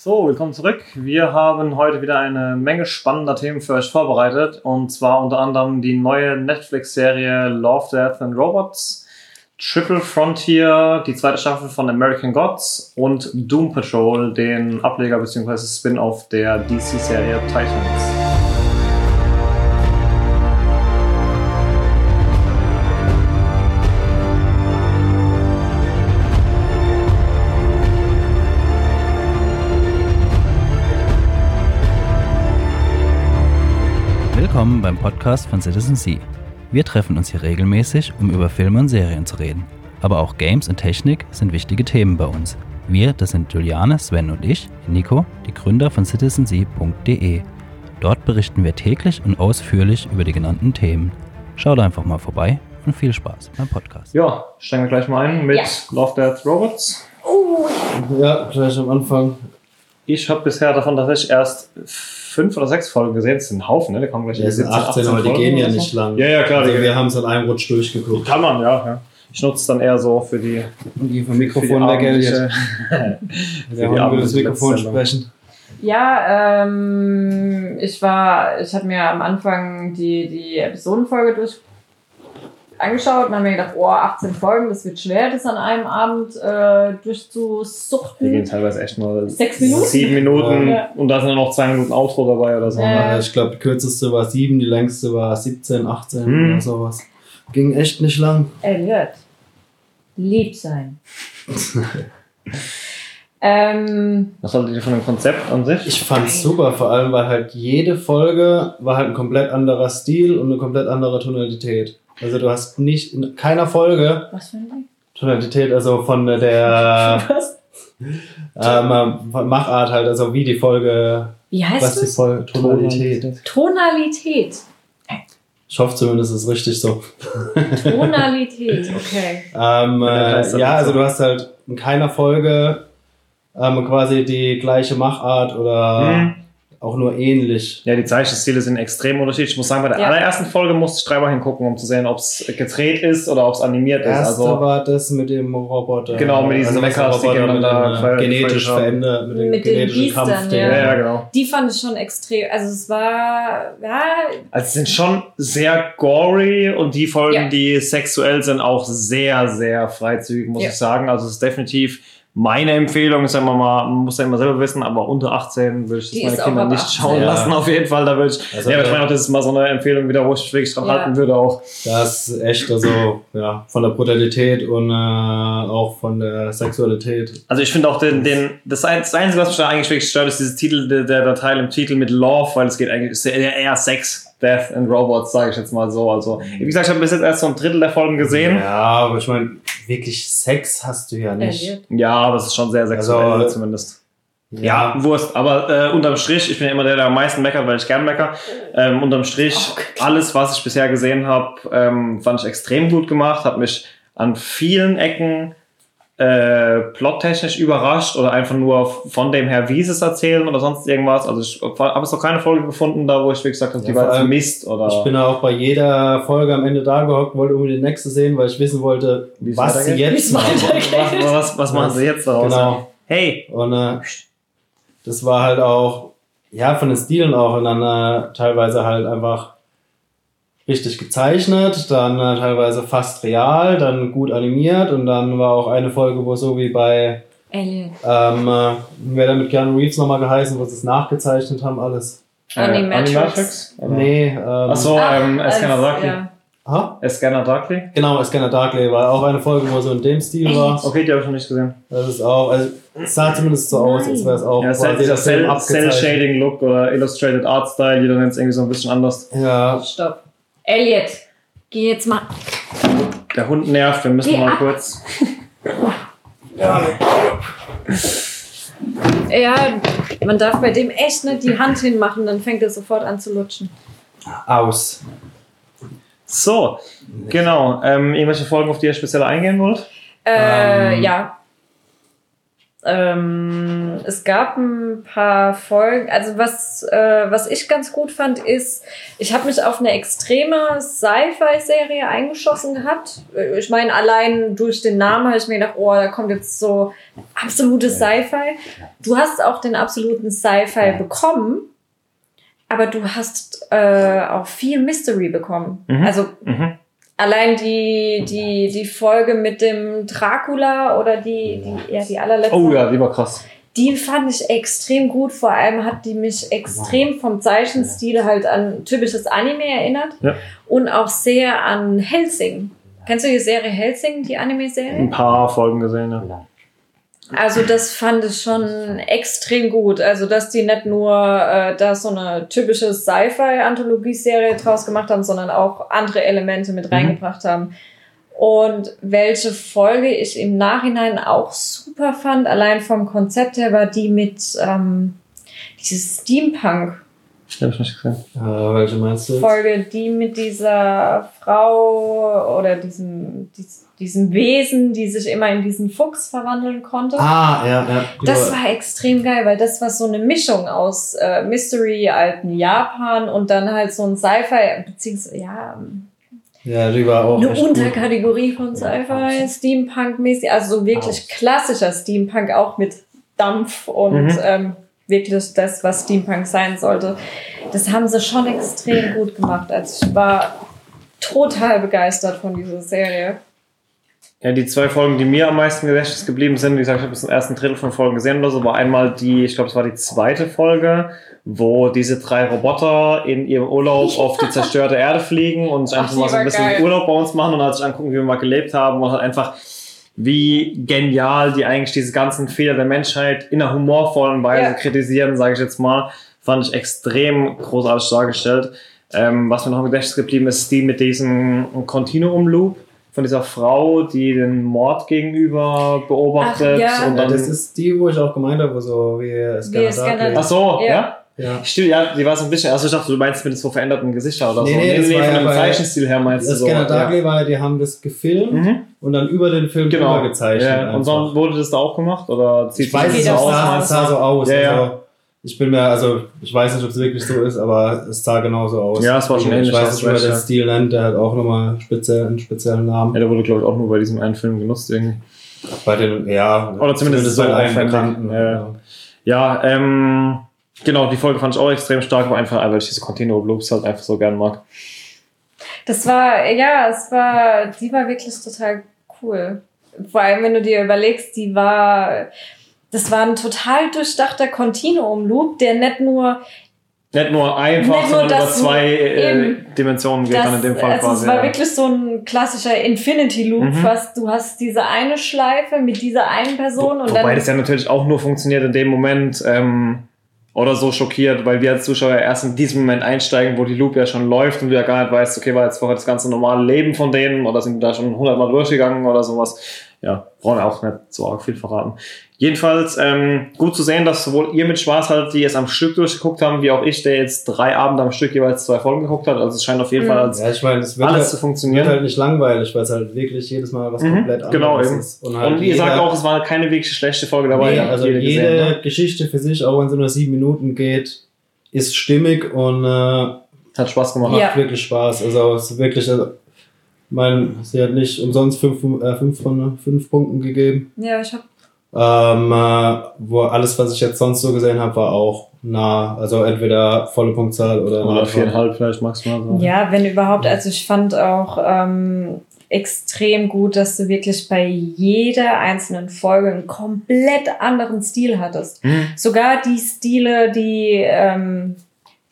So, willkommen zurück. Wir haben heute wieder eine Menge spannender Themen für euch vorbereitet. Und zwar unter anderem die neue Netflix-Serie Love, Death and Robots, Triple Frontier, die zweite Staffel von American Gods und Doom Patrol, den Ableger bzw. Spin-off der DC-Serie Titans. Willkommen beim Podcast von Citizen C. Wir treffen uns hier regelmäßig, um über Filme und Serien zu reden. Aber auch Games und Technik sind wichtige Themen bei uns. Wir, das sind Juliane, Sven und ich, Nico, die Gründer von citizensea.de. Dort berichten wir täglich und ausführlich über die genannten Themen. Schaut einfach mal vorbei und viel Spaß beim Podcast. Ja, steigen wir gleich mal ein mit Ja. Love, Death, Robots. Ja, gleich am Anfang. Ich habe bisher davon tatsächlich erst fünf oder sechs Folgen gesehen. Das sind ein Haufen, ne? Die kommen gleich Ja, in es sind 17, 18, aber die Folgen gehen ja so. nicht lang. Ja, ja, klar. Also wir haben es in einem Rutsch durchgeguckt. Kann man, ja. ja. Ich nutze es dann eher so für die, Die vom für die Mikrofon weg, abendliche- Der die Hund will das Mikrofon sprechen. Ja, ähm, ich war, ich habe mir am Anfang die, die Episodenfolge durch angeschaut und habe mir gedacht, oh, 18 Folgen, das wird schwer, das an einem Abend äh, Die gehen durchzusuchten. teilweise echt nur Sechs Minuten? sieben Minuten Ja. und da sind dann noch zwei Minuten Outro dabei oder so. Ja. Ich glaube, die kürzeste war 7, die längste war 17, 18 Hm. oder sowas. Ging echt nicht lang. Elliot, lieb sein. ähm, Was haltet ihr von dem Konzept an sich? Ich fand's super, vor allem, weil halt jede Folge war halt ein komplett anderer Stil und eine komplett andere Tonalität. Also du hast nicht in keiner Folge was für ein Ding? Tonalität, also von der Was? ähm, von Machart halt, also wie die Folge, Wie was heißt die es? Folge, Tonalität. Tonalität. Ich hoffe zumindest, es ist richtig so. Tonalität, okay. Ähm, Ja, das heißt äh, das ja, so. also du hast halt in keiner Folge ähm, quasi die gleiche Machart oder Hm. Auch nur ähnlich. Ja, die Zeichenstile sind extrem unterschiedlich. Ich muss sagen, bei der Ja. allerersten Folge musste ich dreimal hingucken, um zu sehen, ob es gedreht ist oder ob es animiert ist. Erste Also war das mit dem Roboter. Genau, mit diesen also Mechas, die ver- genetisch ver- verändert, mit dem Mit den genetischen Biestern, Kampf. ja, ja. ja, genau. Die fand ich schon extrem. Also es war, ja, Also es sind schon sehr gory und die Folgen, Ja. die sexuell sind, auch sehr, sehr freizügig, muss Ja. ich sagen. Also es ist definitiv meine Empfehlung, sagen wir mal, man muss ja immer selber wissen, aber unter 18 würde ich das Die meine ist Kinder nicht 18. schauen Ja. lassen, auf jeden Fall. Da würde ich, Also, ja, aber ich äh, meine auch, das ist mal so eine Empfehlung wieder, wo ich wirklich dran Ja. halten würde auch. Das ist echt also, ja, von der Brutalität und äh, auch von der Sexualität. Also ich finde auch den, den das, ein- das Einzige, was mich da eigentlich wirklich stört, ist dieses Titel, der, der, Teil im Titel mit Love, weil es geht eigentlich ist eher Sex, Death and Robots, sage ich jetzt mal so. Also wie gesagt, ich habe bis jetzt erst so ein Drittel der Folgen gesehen. Ja, aber ich meine, wirklich Sex hast du ja nicht. Ja, aber es ist schon sehr sexuell Also, zumindest. Ja, Wurst. Aber äh, unterm Strich, ich bin ja immer der, der am meisten meckert, weil ich gern mecker. Ähm, unterm Strich, Oh, alles, was ich bisher gesehen habe, ähm, fand ich extrem gut gemacht, hat mich an vielen Ecken äh, plottechnisch überrascht oder einfach nur von dem her, wie sie es erzählen oder sonst irgendwas. Also ich habe jetzt noch keine Folge gefunden, da wo ich wirklich gesagt habe, die Ja, war Mist oder Ich bin auch bei jeder Folge am Ende da gehockt, wollte unbedingt die nächste sehen, weil ich wissen wollte, Wie es was sie jetzt es machen. weitergeht. was, was, was machen sie jetzt daraus? Genau. Hey, Und äh, das war halt auch, ja, von den Stilen auch und dann äh, teilweise halt einfach richtig gezeichnet, dann äh, teilweise fast real, dann gut animiert und dann war auch eine Folge, wo so wie bei, Elliot. ähm, äh, wer da mit Keanu Reeves nochmal geheißen, wo sie es nachgezeichnet haben, alles. äh, Animatrix. Animatrix? Oder? Nee, ähm, Achso, Ah, ähm, Scanner als- Darkly. ja. aha, Scanner Darkly? genau, Scanner Darkly war auch eine Folge, wo so in dem Stil war. Okay, die habe ich noch nicht gesehen. Das ist auch, also es sah zumindest so aus, als wäre es auch Ja, es quasi dieser. Cell-Shading-Look oder Illustrated Art Style, jeder nennt es irgendwie so ein bisschen anders. Ja, Stopp. Elliot, geh jetzt mal. Der Hund nervt, wir müssen Geh mal ab. kurz. Ja, man darf bei dem echt nicht die Hand hinmachen, dann fängt er sofort an zu lutschen. aus. So, genau. Ähm, irgendwelche Folgen, auf die ihr speziell eingehen wollt? Äh, Ähm. ja. Ähm, es gab ein paar Folgen, also was, äh, was ich ganz gut fand, ist, ich habe mich auf eine extreme Sci-Fi-Serie eingeschossen gehabt. Äh, Ich meine, allein durch den Namen habe ich mir gedacht, oh, da kommt jetzt so absolutes Sci-Fi. Du hast auch den absoluten Sci-Fi bekommen, aber du hast äh, auch viel Mystery bekommen. Mhm. Also Mhm. Allein die, die, die Folge mit dem Dracula oder die, die, ja, die allerletzte, Oh ja, die war krass. die fand ich extrem gut. Vor allem hat die mich extrem vom Zeichenstil halt an typisches Anime erinnert Ja. und auch sehr an Helsing. Kennst du die Serie Helsing, die Anime-Serie? Ein paar Folgen gesehen, ja. Also das fand ich schon extrem gut. Also dass die nicht nur äh, da so eine typische Sci-Fi-Anthologie-Serie draus gemacht haben, sondern auch andere Elemente mit reingebracht haben. Und welche Folge ich im Nachhinein auch super fand, allein vom Konzept her, war die mit ähm, dieses Steampunk. Die hab ich nicht gesehen. Äh, welche meinst du? Folge, die mit dieser Frau oder diesem, dies, diesem Wesen, die sich immer in diesen Fuchs verwandeln konnte. Ah, ja, ja. Die Das war extrem geil, weil das war so eine Mischung aus äh, Mystery, alten Japan und dann halt so ein Sci-Fi, beziehungsweise ja, ja, die war auch eine echt gut. Unterkategorie von Sci-Fi, Steampunk-mäßig, also so wirklich klassischer Steampunk, auch mit Dampf und Mhm. ähm, wirklich das, was Steampunk sein sollte. Das haben sie schon extrem gut gemacht. Also ich war total begeistert von dieser Serie. Ja, die zwei Folgen, die mir am meisten Gedächtnis geblieben sind, wie gesagt, ich habe bis zum ersten Drittel von Folgen gesehen oder so, war einmal die, ich glaube, es war die zweite Folge, wo diese drei Roboter in ihrem Urlaub auf die zerstörte Erde fliegen und Ach, einfach mal so ein bisschen geil. Urlaub bei uns machen und halt sich angucken, wie wir mal gelebt haben und halt einfach, wie genial die eigentlich diese ganzen Fehler der Menschheit in einer humorvollen Weise Ja. kritisieren, sage ich jetzt mal, fand ich extrem großartig dargestellt. Ähm, was mir noch im Gedächtnis geblieben ist, die mit diesem Continuum-Loop von dieser Frau, die den Mord gegenüber beobachtet. Ach, ja. und Ja, dann, das ist die, wo ich auch gemeint habe, wo so wie Darkly. Ach so, Ja. ja. Ja. Stimmt, ja, die war so ein bisschen, also ich dachte, du meinst mit so veränderten Gesichtern oder Nee, so. nee, das war von ja dem Zeichenstil her meinst du Das so. Scanner ja. Darkly war, die haben das gefilmt Mhm. und dann über den Film Genau. drüber gezeichnet. Ja. Und einfach. so wurde das da auch gemacht? Oder zieht ich weiß es das auch, sah. es sah so aus. Ja, ja. Also, ich bin mir, also ich weiß nicht, ob es wirklich so ist, aber es sah genauso aus. Ja, es war schon ähnlich, Ich weiß nicht, wie man recht, den. Stil nennt, der hat auch nochmal speziell, einen speziellen Namen. Ja, der wurde, glaube ich, auch nur bei diesem einen Film genutzt irgendwie. Bei den, ja, Oder zumindest so bei allen aufwendig. Bekannten. Ja. Ja, ähm, genau, die Folge fand ich auch extrem stark, aber einfach, weil ich diese Continuum Loops halt einfach so gern mag. Das war, ja, es war, die war wirklich total cool. Vor allem, wenn du dir überlegst, die war, das war ein total durchdachter Continuum-Loop, der nicht nur Nicht nur einfach, Nicht nur sondern über zwei äh, eben. Dimensionen geht dann in dem Fall also quasi. es war ja. wirklich so ein klassischer Infinity Loop, Mhm. fast. Du hast diese eine Schleife mit dieser einen Person und Wobei dann das ja natürlich auch nur funktioniert in dem Moment ähm, oder so schockiert, weil wir als Zuschauer erst in diesem Moment einsteigen, wo die Loop ja schon läuft und du ja gar nicht weißt, okay, war jetzt vorher das ganze normale Leben von denen oder sind da schon hundertmal durchgegangen oder sowas. Ja, brauchen wir auch nicht so arg viel verraten. Jedenfalls ähm, gut zu sehen, dass sowohl ihr mit Spaß halt, die es am Stück durchgeguckt haben, wie auch ich, der jetzt drei Abende am Stück jeweils zwei Folgen geguckt hat. Also es scheint auf jeden Mhm. Fall als Ja, ich meine, es wird, alles halt, zu wird funktionieren. halt nicht langweilig, weil es halt wirklich jedes Mal was Mhm, komplett anderes genau, eben. ist. Und, halt Und ihr sagt auch, es war keine wirklich schlechte Folge dabei. nee, also jede gesehen, ne? Geschichte für sich, auch wenn sie nur sieben Minuten geht, ist stimmig und äh, Hat Spaß gemacht. macht Ja. wirklich Spaß. Also es ist wirklich, also, ich meine, sie hat nicht umsonst fünf, äh, fünf von fünf Punkten gegeben. ja, ich hab Ähm, äh, wo alles, was ich jetzt sonst so gesehen habe, war auch nah. Also entweder volle Punktzahl oder, Oder viereinhalb vielleicht maximal. So. Ja, wenn überhaupt. Also ich fand auch ähm, extrem gut, dass du wirklich bei jeder einzelnen Folge einen komplett anderen Stil hattest. Mhm. Sogar die Stile, die ähm,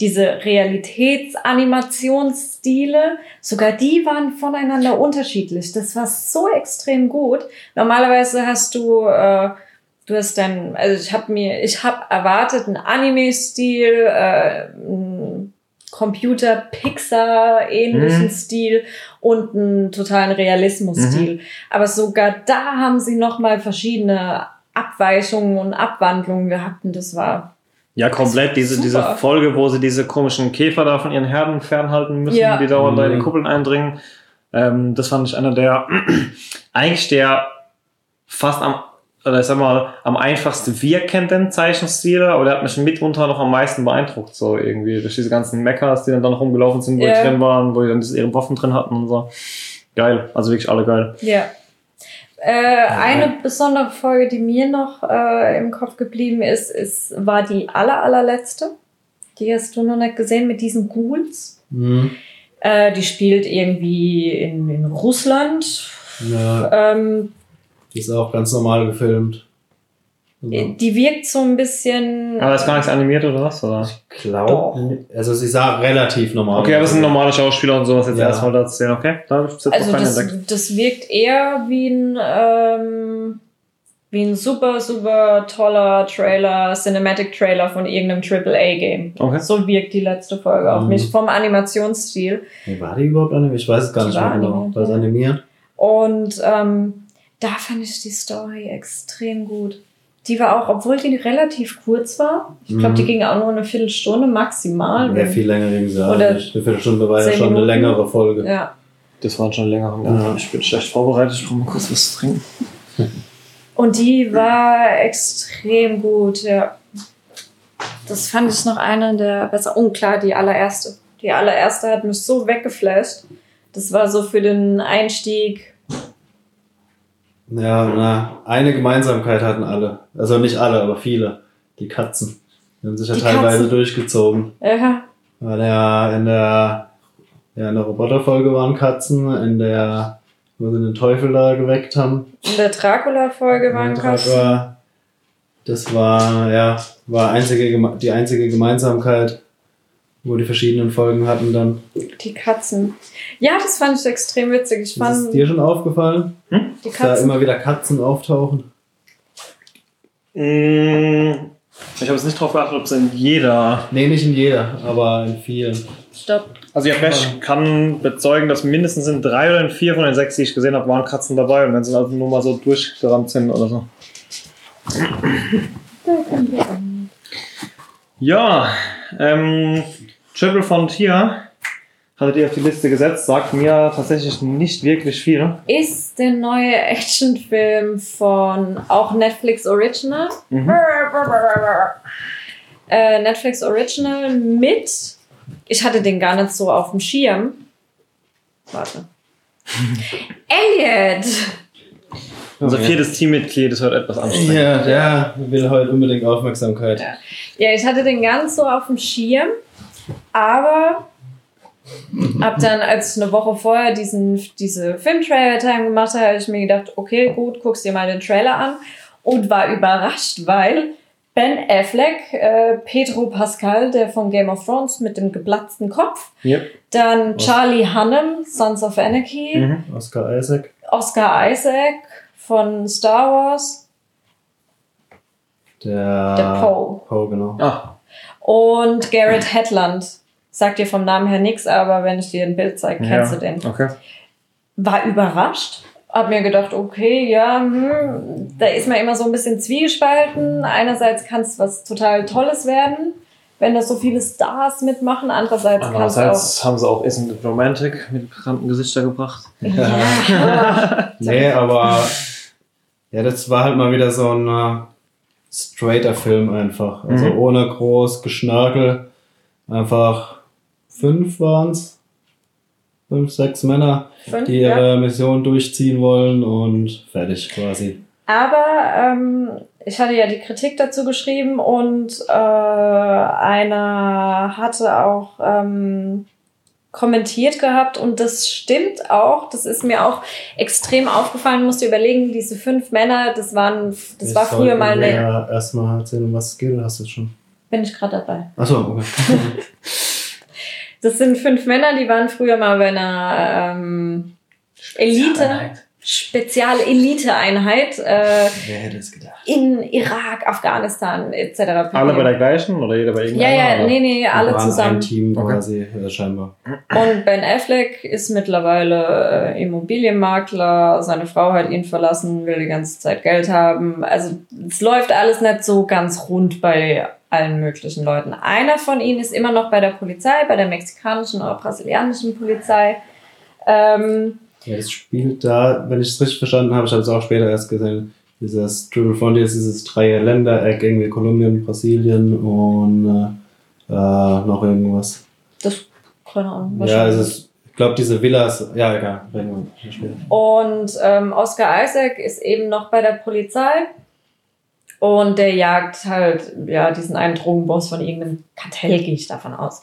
diese Realitätsanimationsstile, sogar die waren voneinander unterschiedlich. Das war so extrem gut. Normalerweise hast du äh, Du hast dann, also ich habe mir, ich habe erwartet einen Anime-Stil, äh, einen Computer-Pixar-ähnlichen Mhm. Stil und einen totalen Realismus-Stil. Aber sogar da haben sie nochmal verschiedene Abweichungen und Abwandlungen gehabt und das war Ja, komplett. Diese, Super. diese Folge, wo sie diese komischen Käfer da von ihren Herden fernhalten müssen, Ja. die dauernd da in die Mhm. Kuppeln eindringen. Ähm, das fand ich einer der, eigentlich der fast am oder ich sag mal, am einfachsten wirkenden Zeichenstile, aber der hat mich mitunter noch am meisten beeindruckt, so irgendwie, durch diese ganzen Mechas, die dann da noch rumgelaufen sind, wo Ja. die drin waren, wo die dann ihre Waffen drin hatten und so. Geil, also wirklich alle geil. Ja. Äh, eine besondere Folge, die mir noch äh, im Kopf geblieben ist, ist, war die aller, allerletzte. Die hast du noch nicht gesehen mit diesen Ghouls. Mhm. Äh, die spielt irgendwie in, in Russland. Ja, Ähm, die ist auch ganz normal gefilmt. Also, die wirkt so ein bisschen. Aber ist gar nichts animiert oder was? Oder? ich glaube, also sie sah relativ normal Okay, aber es aus. sind normale Schauspieler und sowas jetzt Ja. erstmal da zu sehen, okay? Da ich bis jetzt Also das, entdeckt. das wirkt eher wie ein, ähm, wie ein super, super toller Trailer, Cinematic Trailer von irgendeinem AAA-Game. Okay. So wirkt die letzte Folge auf Mhm. mich vom Animationsstil. Nee, war die überhaupt animiert? Ich weiß es gar Die nicht mehr genau. animiert, War es animiert? Und ähm, da fand ich die Story extrem gut. Die war auch, obwohl die relativ kurz war, ich glaube, Mhm. die ging auch nur eine Viertelstunde maximal. Ja, viel länger ging sie auch Oder nicht. Eine Viertelstunde war ja schon eine Minuten. längere Folge. Ja. Das waren schon länger. Ja. Ich bin schlecht vorbereitet, ich brauche mal kurz was zu trinken. Und die war extrem gut, ja. Das fand ich noch eine der besser. Und klar, die allererste. Die allererste hat mich so weggeflasht. Das war so für den Einstieg. Ja, na, eine Gemeinsamkeit hatten alle. Also nicht alle, aber viele. Die Katzen. Die haben sich ja Die teilweise Katzen. durchgezogen. Ja, Weil ja in der, ja, in der Roboterfolge waren Katzen, in der, wo sie den Teufel da geweckt haben. in der Dracula-Folge waren Katzen. das war, ja, war einzige, die einzige Gemeinsamkeit, wo die verschiedenen Folgen hatten dann. Die Katzen. Ja, das fand ich extrem witzig. Ich Ist es fand dir schon aufgefallen, die dass da Katzen. immer wieder Katzen auftauchen? Mm, Ich habe jetzt nicht drauf geachtet, ob es in jeder. Nee, nicht in jeder, aber in vielen. Stopp. Also, ja, ich kann bezeugen, dass mindestens in drei oder in vier von den sechs, die ich gesehen habe, waren Katzen dabei. Und wenn sie also nur mal so durchgerannt sind oder so. Ja, ähm, Triple Frontier hattet ihr auf die Liste gesetzt, sagt mir tatsächlich nicht wirklich viel. Ist der neue Actionfilm von auch Netflix Original. Mhm. Äh, Netflix Original mit. Ich hatte den gar nicht so auf dem Schirm. Warte. Elliot! Unser Okay. viertes Teammitglied ist heute etwas anstrengend. Ja, der will heute unbedingt Aufmerksamkeit. Ja. Ja, ich hatte den ganz so auf dem Schirm, aber ab dann, als ich eine Woche vorher diesen, diese Film-Trailer-Time gemacht habe, habe ich mir gedacht, okay, gut, guckst dir mal den Trailer an und war überrascht, weil Ben Affleck, äh, Pedro Pascal, der von Game of Thrones mit dem geplatzten Kopf, Yep. dann Charlie Hunnam, Sons of Anarchy, Mhm. Oscar Isaac. Oscar Isaac von Star Wars, Der, der Poe. Poe, genau. Ah, Und Garrett Hedlund. Sagt dir vom Namen her nichts, aber wenn ich dir ein Bild zeige, kennst ja. du den. Okay. War überrascht. Hab mir gedacht, okay, ja, hm, da ist man immer so ein bisschen zwiegespalten. Einerseits kann es was total Tolles werden, wenn da so viele Stars mitmachen. Andererseits. Andererseits haben sie auch Isn't It Romantic mit bekannten Gesichtern gebracht. Ja, Nee, aber ja, das war halt mal wieder so ein äh, straighter Film einfach. Also Mhm. ohne groß Geschnörkel. Einfach fünf waren's. Fünf, sechs Männer, fünf, die ja. ihre Mission durchziehen wollen und fertig quasi. Aber ähm, ich hatte ja die Kritik dazu geschrieben und äh, einer hatte auch ähm, kommentiert gehabt und das stimmt auch. Das ist mir auch extrem aufgefallen. Musst du überlegen, diese fünf Männer, das waren, das Ich war früher mal eine. Ja, erstmal erzählen, um was es geht, hast du es schon? Bin ich gerade dabei. Achso, okay. Das sind fünf Männer, die waren früher mal bei einer ähm, Elite, Spezial-Elite-Einheit äh, Wer hätte es gedacht? in Irak, Afghanistan etc. Alle bei der gleichen oder jeder bei Ja, irgendeiner? ja, oder? nee, nee, alle waren zusammen. Ein Team Okay. quasi, äh, scheinbar. Und Ben Affleck ist mittlerweile äh, Immobilienmakler. Seine Frau hat ihn verlassen, will die ganze Zeit Geld haben. Also es läuft alles nicht so ganz rund bei allen möglichen Leuten. Einer von ihnen ist immer noch bei der Polizei, bei der mexikanischen oder brasilianischen Polizei. Ähm, Ja, das spielt da, wenn ich es richtig verstanden habe, ich habe es auch später erst gesehen, dieses Triple Frontier ist dieses drei Ländereck, irgendwie Kolumbien, Brasilien und äh, äh, noch irgendwas. Das, keine Ahnung. Ja, es ist, ich glaube, diese Villas, ja, egal. Und ähm, Oscar Isaac ist eben noch bei der Polizei und der jagt halt ja diesen einen Drogenboss von irgendeinem Kartell, gehe ich davon aus.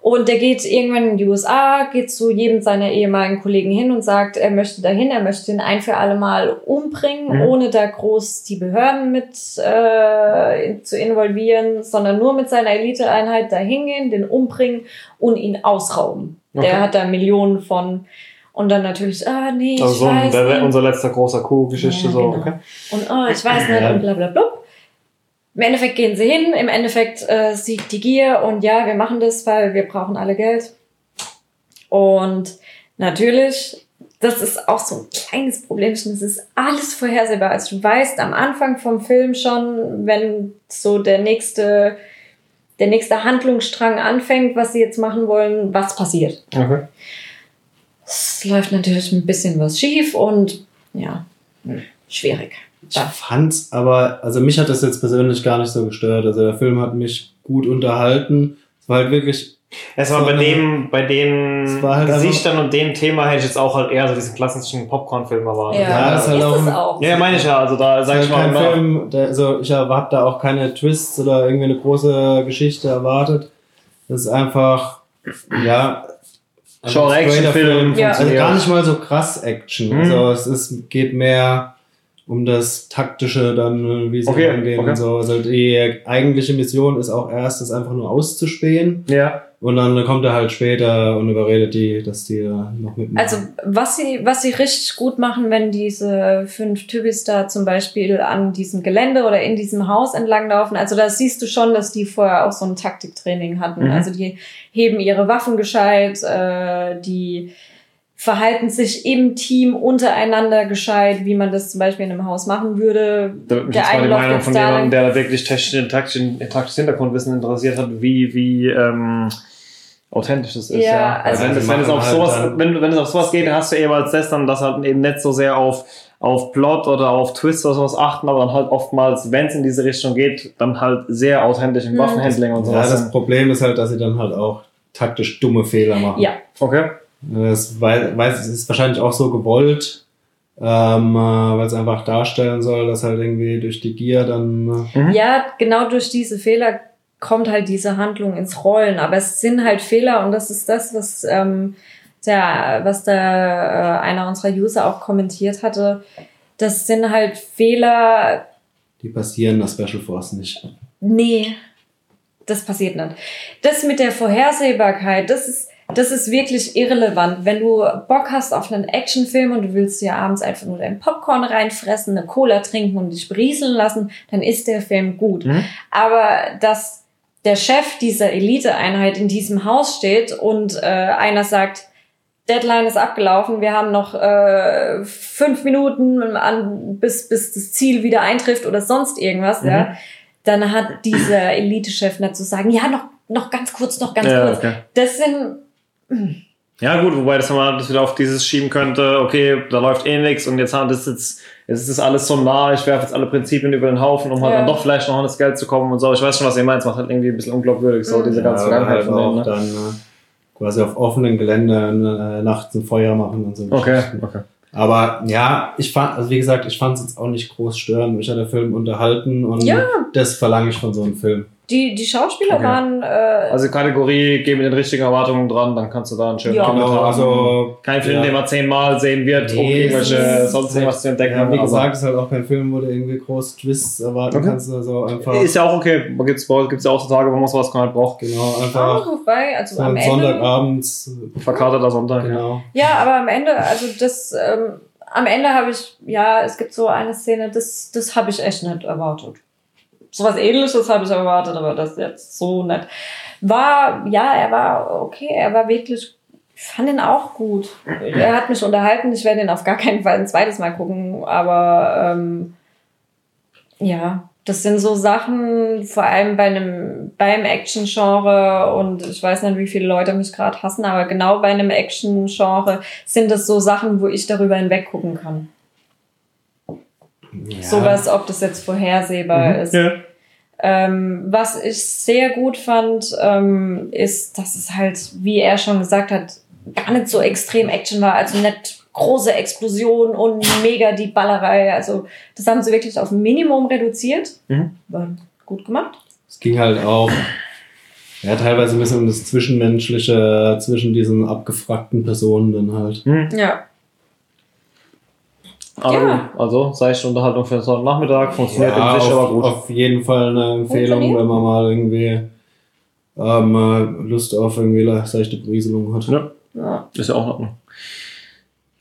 Und der geht irgendwann in die USA, geht zu jedem seiner ehemaligen Kollegen hin und sagt, er möchte dahin, er möchte ihn ein für alle Mal umbringen, Mhm. ohne da groß die Behörden mit äh, zu involvieren, sondern nur mit seiner Eliteeinheit dahin gehen, den umbringen und ihn ausrauben. Okay. Der hat da Millionen von. Und dann natürlich, ah, nee, ich Also so ein, weiß der, nicht. unser letzter großer Kuh-Geschichte. Ja, so, genau. okay. Und oh, ich weiß nicht Ja. und bla bla bla. Im Endeffekt gehen sie hin, im Endeffekt äh, siegt die Gier und ja, wir machen das, weil wir brauchen alle Geld. Und natürlich, das ist auch so ein kleines Problemchen, das ist alles vorhersehbar. Also du weißt am Anfang vom Film schon, wenn so der nächste, der nächste Handlungsstrang anfängt, was sie jetzt machen wollen, was passiert. okay. Es läuft natürlich ein bisschen was schief und ja, schwierig. Ich fand's aber, also mich hat das jetzt persönlich gar nicht so gestört. Also der Film hat mich gut unterhalten. Es war halt wirklich, Es war So bei eine- dem, bei den Es war halt Gesichtern und dem Thema hätte ich jetzt auch halt eher so diesen klassischen Popcorn-Film erwartet. Ja, das ist halt auch es ein- auch. Ja, meine ich ja. Also da es sag ist ich halt mal, kein Film, der, also ich habe da auch keine Twists oder irgendwie eine große Geschichte erwartet. Das ist einfach, ja, einfach Genre Action-Film Ja. Also gar nicht mal so krass Action. Mhm. Also es ist, geht mehr um das Taktische dann, wie sie Okay, angehen okay. und so. Also die eigentliche Mission ist auch erst, das einfach nur auszuspähen. Ja. Und dann kommt er halt später und überredet die, dass die da noch mitmachen. Also was sie, was sie richtig gut machen, wenn diese fünf Typis da zum Beispiel an diesem Gelände oder in diesem Haus entlanglaufen, also da siehst du schon, dass die vorher auch so ein Taktiktraining hatten. Mhm. Also die heben ihre Waffen gescheit, äh, die verhalten sich im Team untereinander gescheit, wie man das zum Beispiel in einem Haus machen würde. Da würde mich Der jetzt mal die Meinung von da jemandem, der da wirklich taktischen, taktischen, taktisches Hintergrundwissen interessiert hat, wie, wie ähm, authentisch das ist. Ja, Ja, also- wenn, es, Also wenn, es auf halt sowas, wenn, wenn es auf sowas geht, hast du eben als das dann, dass halt eben nicht so sehr auf, auf Plot oder auf Twists oder sowas achten, aber dann halt oftmals, wenn es in diese Richtung geht, dann halt sehr authentisch im Mhm. Waffenhandling und ja, sowas. das Problem ist halt, dass sie dann halt auch taktisch dumme Fehler machen. Ja, okay. Das weiß, weiß, es ist wahrscheinlich auch so gewollt, ähm, äh, weil es einfach darstellen soll, dass halt irgendwie durch die Gier dann. Äh, Mhm. Ja, genau durch diese Fehler kommt halt diese Handlung ins Rollen. Aber es sind halt Fehler und das ist das, was ähm, der, was der äh, einer unserer User auch kommentiert hatte. Das sind halt Fehler. die passieren der Special Force nicht. Nee, das passiert nicht. Das mit der Vorhersehbarkeit, das ist das ist wirklich irrelevant. Wenn du Bock hast auf einen Actionfilm und du willst dir abends einfach nur dein Popcorn reinfressen, eine Cola trinken und dich berieseln lassen, dann ist der Film gut. Mhm. Aber dass der Chef dieser Eliteeinheit in diesem Haus steht und äh, einer sagt, Deadline ist abgelaufen, wir haben noch äh, fünf Minuten, an, bis, bis das Ziel wieder eintrifft oder sonst irgendwas, Mhm. ja, dann hat dieser Elitechef nicht zu sagen, ja, noch, noch ganz kurz, noch ganz ja, kurz. okay. Das sind, Ja, gut, wobei das man das wieder auf dieses schieben könnte, okay, da läuft eh nichts und jetzt haben das jetzt, jetzt ist das alles so nah, ich werfe jetzt alle Prinzipien über den Haufen, um halt Ja. dann doch vielleicht noch an das Geld zu kommen und so. Ich weiß schon, was ihr meint, es macht halt irgendwie ein bisschen unglaubwürdig, so Mhm. diese ganze Ja, oder Vergangenheit halt von denen, ne? dann äh, quasi auf offenen Gelände äh, nachts ein Feuer machen und so. Okay, okay. Aber ja, ich fand, also wie gesagt, ich fand es jetzt auch nicht groß störend. Mich hat der Film unterhalten und Ja. das verlange ich von so einem Film. Die, die Schauspieler Okay. waren, äh, Also Kategorie, geh mit den richtigen Erwartungen dran, dann kannst du da einen schönen Ja. Abend Genau, haben. also Kein Film, ja. den man zehnmal sehen wird, um Nee, irgendwelche es sonst irgendwas zu entdecken. Ja, wie aber- gesagt, ist halt auch kein Film, wo du irgendwie groß Twists erwarten Okay. kannst. Also einfach, Ist ja auch okay. Gibt es gibt's ja auch so Tage, wo man sowas halt braucht. genau, ah, einfach wobei, also so am ein Ende. Sonntagabends. Verkaterter Sonntag. Ja. Genau. Ja, aber am Ende, also das, ähm, am Ende habe ich, ja, es gibt so eine Szene, das, das habe ich echt nicht erwartet. Sowas ähnliches habe ich erwartet, aber das jetzt so nicht. War, ja, er war okay, er war wirklich, ich fand ihn auch gut. Er hat mich unterhalten, ich werde ihn auf gar keinen Fall ein zweites Mal gucken, aber ähm, ja, das sind so Sachen, vor allem bei einem, beim Action-Genre und ich weiß nicht, wie viele Leute mich gerade hassen, aber genau bei einem Action-Genre sind das so Sachen, wo ich darüber hinweg gucken kann. Ja. sowas, ob das jetzt vorhersehbar Mhm. ist. Ja. Ähm, was ich sehr gut fand, ähm, ist, dass es halt, wie er schon gesagt hat, gar nicht so extrem Action war. Also nicht große Explosion und mega die Ballerei. Also das haben sie wirklich auf ein Minimum reduziert. Mhm. War gut gemacht. Es ging halt auch ja, teilweise ein bisschen um das Zwischenmenschliche zwischen diesen abgefragten Personen dann halt. Hm. Ja. Aber, Ja. Also, seichte Unterhaltung für den Sonntagnachmittag, funktioniert Ja, in sich auf, aber gut. auf jeden Fall eine Empfehlung, wenn man mal irgendwie ähm, äh, Lust auf irgendwie seichte Berieselung hat. Ja. ja. Ist ja auch in Ordnung.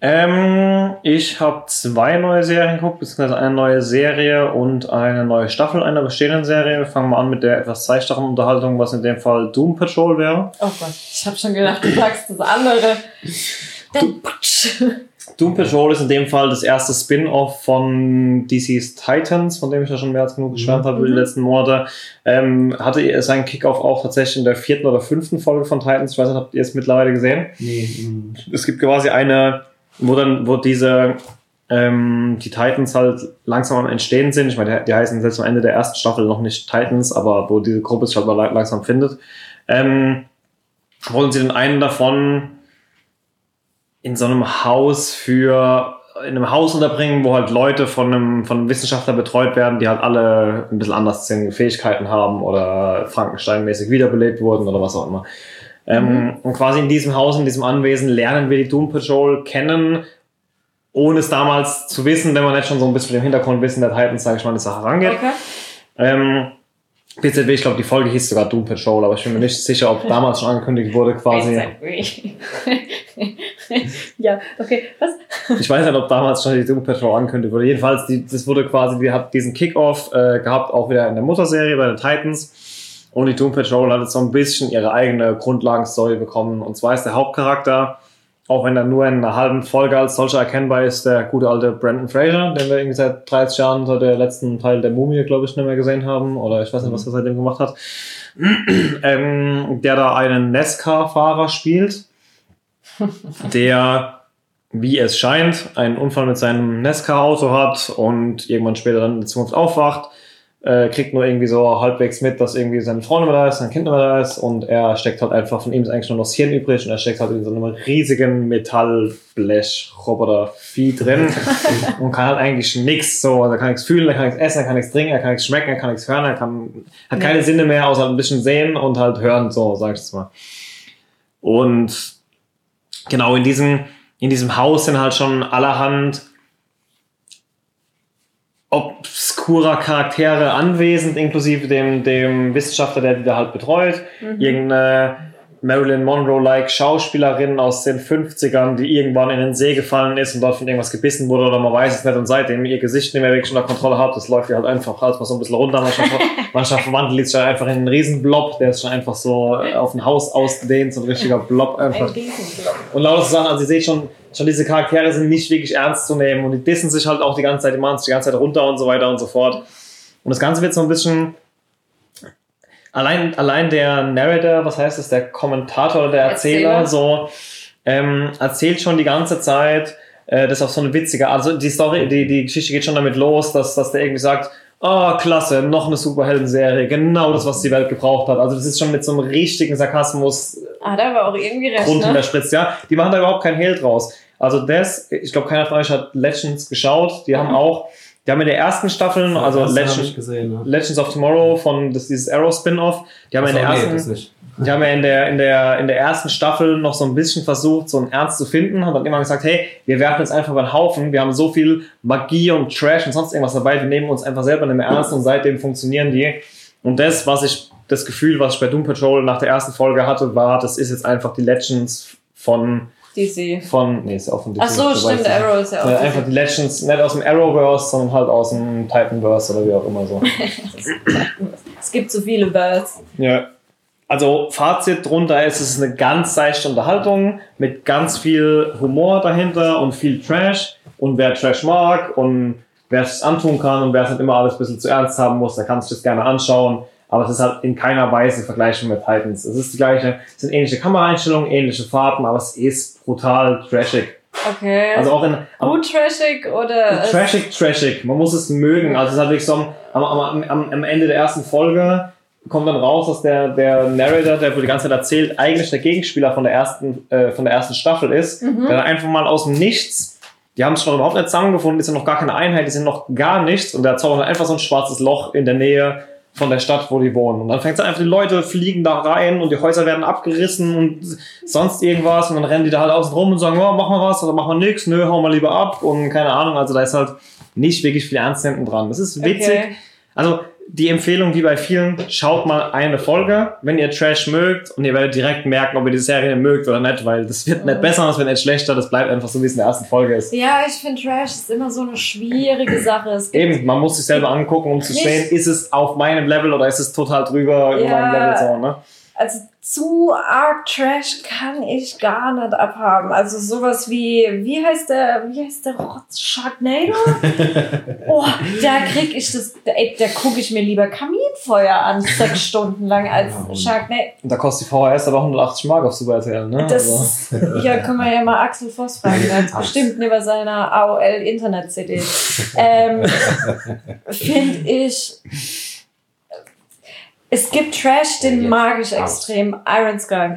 Ähm, ich habe zwei neue Serien geguckt, beziehungsweise eine neue Serie und eine neue Staffel einer bestehenden Serie. Wir fangen mal an mit der etwas seichteren Unterhaltung, was in dem Fall Doom Patrol wäre. Oh Gott, ich habe schon gedacht, du sagst das andere. Doom Patrol ist in dem Fall das erste Spin-off von DC's Titans, von dem ich ja schon mehr als genug geschwärmt habe über die Mhm. letzten Monate. Ähm, hatte er seinen Kickoff auch tatsächlich in der vierten oder fünften Folge von Titans. Ich weiß nicht, habt ihr es mittlerweile gesehen? Nee, mm. es gibt quasi eine, wo dann, wo diese, ähm, die Titans halt langsam am Entstehen sind. Ich meine, die, die heißen selbst am Ende der ersten Staffel noch nicht Titans, aber wo diese Gruppe sich halt mal la- langsam findet. Ähm, wollen sie den einen davon in so einem Haus für, in einem Haus unterbringen, wo halt Leute von einem, von einem Wissenschaftler betreut werden, die halt alle ein bisschen anders Fähigkeiten haben oder Frankenstein-mäßig wiederbelebt wurden oder was auch immer. Ähm, und quasi in diesem Haus, in diesem Anwesen lernen wir die Doom Patrol kennen, ohne es damals zu wissen, wenn man nicht schon so ein bisschen mit dem Hintergrundwissen der Titans, sage ich mal, die Sache rangeht. Okay. Ähm, BZW, ich glaube, die Folge hieß sogar Doom Patrol, aber ich bin mir nicht sicher, ob damals schon angekündigt wurde, quasi. ja, okay. Was? Ich weiß nicht, ob damals schon die Doom Patrol angekündigt wurde. Jedenfalls, die, das wurde quasi, die hat diesen Kickoff äh, gehabt, auch wieder in der Mutterserie bei den Titans. Und die Doom Patrol hat jetzt so ein bisschen ihre eigene Grundlagenstory bekommen. Und zwar ist der Hauptcharakter, auch wenn er nur in einer halben Folge als solcher erkennbar ist, der gute alte Brandon Fraser, den wir irgendwie seit 30 Jahren seit der letzten Teil der Mumie, glaube ich, nicht mehr gesehen haben. Oder ich weiß nicht, was er seitdem gemacht hat. ähm, der da einen NASCAR-Fahrer spielt, der, wie es scheint, einen Unfall mit seinem NASCAR-Auto hat und irgendwann später dann in der Zukunft aufwacht, äh, kriegt nur irgendwie so halbwegs mit, dass irgendwie seine Frau nicht mehr da ist, sein Kind nicht mehr da ist und er steckt halt einfach, von ihm ist eigentlich nur noch das Hirn übrig und er steckt halt in so einem riesigen Metallblech-Roboter-Vieh drin und kann halt eigentlich nichts so, also er kann nichts fühlen, er kann nichts essen, er kann nichts trinken, er kann nichts schmecken, er kann nichts hören, er kann, hat keine Sinne mehr, außer ein bisschen sehen und halt hören, so, sag ich jetzt mal. Und genau in diesem, in diesem Haus sind halt schon allerhand obskurer Charaktere anwesend, inklusive dem, dem Wissenschaftler, der die da halt betreut. Irgendeine Marilyn Monroe-like Schauspielerin aus den 50ern, die irgendwann in den See gefallen ist und dort von irgendwas gebissen wurde oder man weiß es nicht und seitdem ihr Gesicht nicht mehr wirklich unter Kontrolle hat, das läuft ihr halt einfach halt mal so ein bisschen runter. Manchmal, manchmal verwandelt sich dann einfach in einen riesen Blob, der ist schon einfach so auf ein Haus ausgedehnt, so ein richtiger Blob Ein einfach. Und lauter Sachen, also ihr seht schon, schon diese Charaktere sind nicht wirklich ernst zu nehmen und die dissen sich halt auch die ganze Zeit, die machen sich die ganze Zeit runter und so weiter und so fort. Und das Ganze wird so ein bisschen, allein, allein der Narrator, was heißt das, der Kommentator oder der Erzähler, Erzähler. so, ähm, erzählt schon die ganze Zeit, äh, das ist auf so eine witzige, also die Story, die, die Geschichte geht schon damit los, dass, dass der irgendwie sagt, oh, klasse, noch eine Superhelden-Serie, genau das, was die Welt gebraucht hat. Also das ist schon mit so einem richtigen Sarkasmus Ah, da war auch irgendwie recht, Grund ne? hinterspritzt, ja. Die machen da überhaupt keinen Hehl draus. Also das, ich glaube, keiner von euch hat Legends geschaut. Die haben auch, die haben in der ersten Staffel, also hab ich Legend, gesehen. Ja. Legends of Tomorrow von das, dieses Arrow Spin-off, die haben in der nee, ersten, die haben ja in der, in, der, in der ersten Staffel noch so ein bisschen versucht, so einen Ernst zu finden, haben dann immer gesagt, hey, wir werfen jetzt einfach über den Haufen, wir haben so viel Magie und Trash und sonst irgendwas dabei, wir nehmen uns einfach selber nicht mehr ernst und seitdem funktionieren die. Und das, was ich, das Gefühl, was ich bei Doom Patrol nach der ersten Folge hatte, war, das ist jetzt einfach die Legends von, DC. von, nee, ist auch von Ach so, DC, stimmt. Arrow ist ja auch Ja, DC. einfach die Legends, nicht aus dem Arrowverse, sondern halt aus dem Titanverse oder wie auch immer so. Es gibt so viele Birds. Ja. Also Fazit drunter ist, es ist eine ganz seichte Unterhaltung mit ganz viel Humor dahinter und viel Trash. Und wer Trash mag und wer es antun kann und wer es nicht immer alles ein bisschen zu ernst haben muss, der kann sich das gerne anschauen. Aber es ist halt in keiner Weise vergleichbar mit Titans. Es ist die gleiche, es sind ähnliche Kameraeinstellungen, ähnliche Farben, aber es ist brutal trashig. Okay. Also auch in, Gut trashig oder. es- Trashig, trashig. Man muss es mögen. Also es ist halt wirklich so am, am, am, am Ende der ersten Folge kommt dann raus, dass der, der Narrator, der wohl die ganze Zeit erzählt, eigentlich der Gegenspieler von der ersten, äh, von der ersten Staffel ist. Mhm. Der dann einfach mal aus dem Nichts, die haben sich noch überhaupt nicht zusammengefunden, die sind noch gar keine Einheit, die sind noch gar nichts und der zaubert einfach so ein schwarzes Loch in der Nähe von der Stadt, wo die wohnen. Und dann fängt es einfach, die Leute fliegen da rein und die Häuser werden abgerissen und sonst irgendwas und dann rennen die da halt außen rum und sagen, oh, mach mal was oder mach mal nix, nö, hau mal lieber ab und keine Ahnung. Also da ist halt nicht wirklich viel Ernst hinten dran. Das ist witzig. Okay. Also die Empfehlung, wie bei vielen, schaut mal eine Folge, wenn ihr Trash mögt und ihr werdet direkt merken, ob ihr die Serie mögt oder nicht, weil das wird nicht besser, das wird nicht schlechter, das bleibt einfach so, wie es in der ersten Folge ist. Ja, ich finde Trash ist immer so eine schwierige Sache. Eben, man muss sich selber angucken, um zu sehen, ist es auf meinem Level oder ist es total drüber über Ja. meinem Level so, ne? Also zu arg Trash kann ich gar nicht abhaben. Also sowas wie, wie heißt der, wie heißt der Rotz? Sharknado? oh, da krieg ich das, ey, da gucke ich mir lieber Kaminfeuer an, sechs Stunden lang als Sharknado. Und da kostet die VHS aber 180 Mark auf Super RTL, ne? Das, Also, hier können wir ja mal Axel Voss fragen, der hat bestimmt neben seiner AOL Internet-CD. Ähm, Finde ich, es gibt Trash, den mag ich extrem. Iron Sky,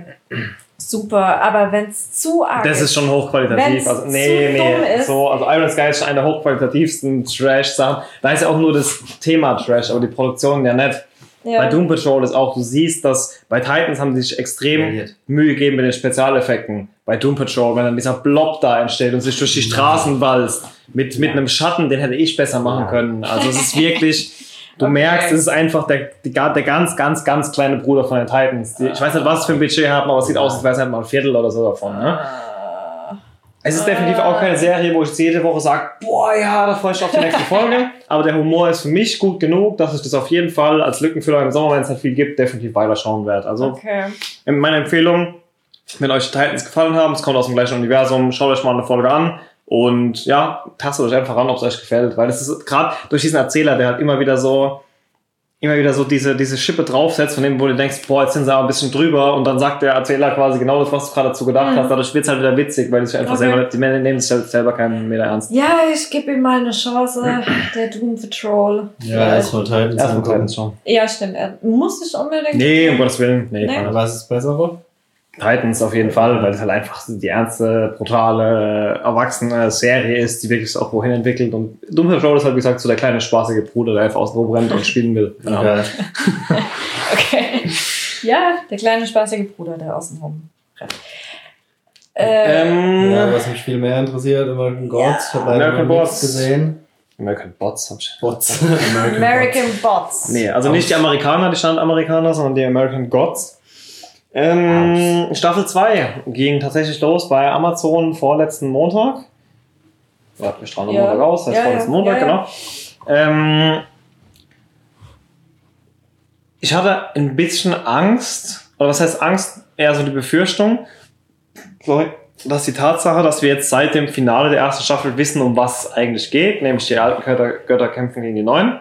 super, aber wenn es zu arg das ist schon hochqualitativ. Wenn's Also, nee, zu nee. dumm ist. So, also Iron Sky ist schon einer der hochqualitativsten Trash-Sachen. Da ist ja auch nur das Thema Trash, aber die Produktion ja nicht. ja. Bei Doom Patrol ist auch, du siehst, dass bei Titans haben sie sich extrem Brilliert. Mühe gegeben mit den Spezialeffekten. Bei Doom Patrol, wenn dann dieser Blob da entsteht und sich durch die Straßen walzt, mit, mit einem Schatten, den hätte ich besser machen Ja. können. Also es ist wirklich, du Okay. merkst, es ist einfach der, der ganz, ganz, ganz kleine Bruder von den Titans. Die, ich weiß nicht, was für ein Budget haben, aber es sieht aus, als wäre es halt mal ein Viertel oder so davon. Ne? Ah. Es ist definitiv auch keine Serie, wo ich jede Woche sage, boah, ja, da freue ich mich auf die nächste Folge. Aber der Humor ist für mich gut genug, dass ich das auf jeden Fall als Lückenfüller im Sommer, wenn es nicht viel gibt, definitiv weiterschauen werde. Also Okay. meine Empfehlung, wenn euch die Titans gefallen haben, es kommt aus dem gleichen Universum, schaut euch mal eine Folge an und ja, tastet euch einfach ran, ob es euch gefällt. Weil es ist gerade durch diesen Erzähler, der halt immer wieder so immer wieder so diese, diese Schippe draufsetzt, von dem, wo du denkst, boah, jetzt sind sie aber ein bisschen drüber und dann sagt der Erzähler quasi genau das, was du gerade dazu gedacht Mhm. hast. Dadurch wird es halt wieder witzig, weil die sich einfach Okay. selber, die Männer nehmen sich halt selber keinen Meter ernst. Ja, ich gebe ihm mal eine Chance. Der Doom Patrol. Ja, erstmal Titans. Erstmal angucken. Ja, stimmt. Er muss ich unbedingt. Nee, um Gottes Willen. Nee, Nee. Was ist bessere? Titans auf jeden Fall, weil es halt einfach die ernste, brutale, erwachsene Serie ist, die wirklich auch wohin entwickelt. Und Doom Patrol ist halt, wie gesagt, so der kleine, spaßige Bruder, der einfach außen rum rennt und spielen will. Genau. Ja. Okay. Ja, der kleine spaßige Bruder, der außen rum rennt. Äh, Ähm, ja, was mich viel mehr interessiert, American Gods. Ich habe leider American Gods. gesehen. American Bots hab ich. Bots. American Bots. Nee, also nicht die Amerikaner, die Standamerikaner, sondern die American Gods. Ähm, Staffel 2 ging tatsächlich los bei Amazon vorletzten Montag. Ja, wir strahlen am Ja. Montag raus, das heißt Ja, vorletzten ja. Montag, Ja, ja. genau. Ähm, ich hatte ein bisschen Angst, oder was heißt Angst? Eher so die Befürchtung, sorry, dass die Tatsache, dass wir jetzt seit dem Finale der ersten Staffel wissen, um was es eigentlich geht, nämlich die alten Götter, Götter kämpfen gegen die neuen.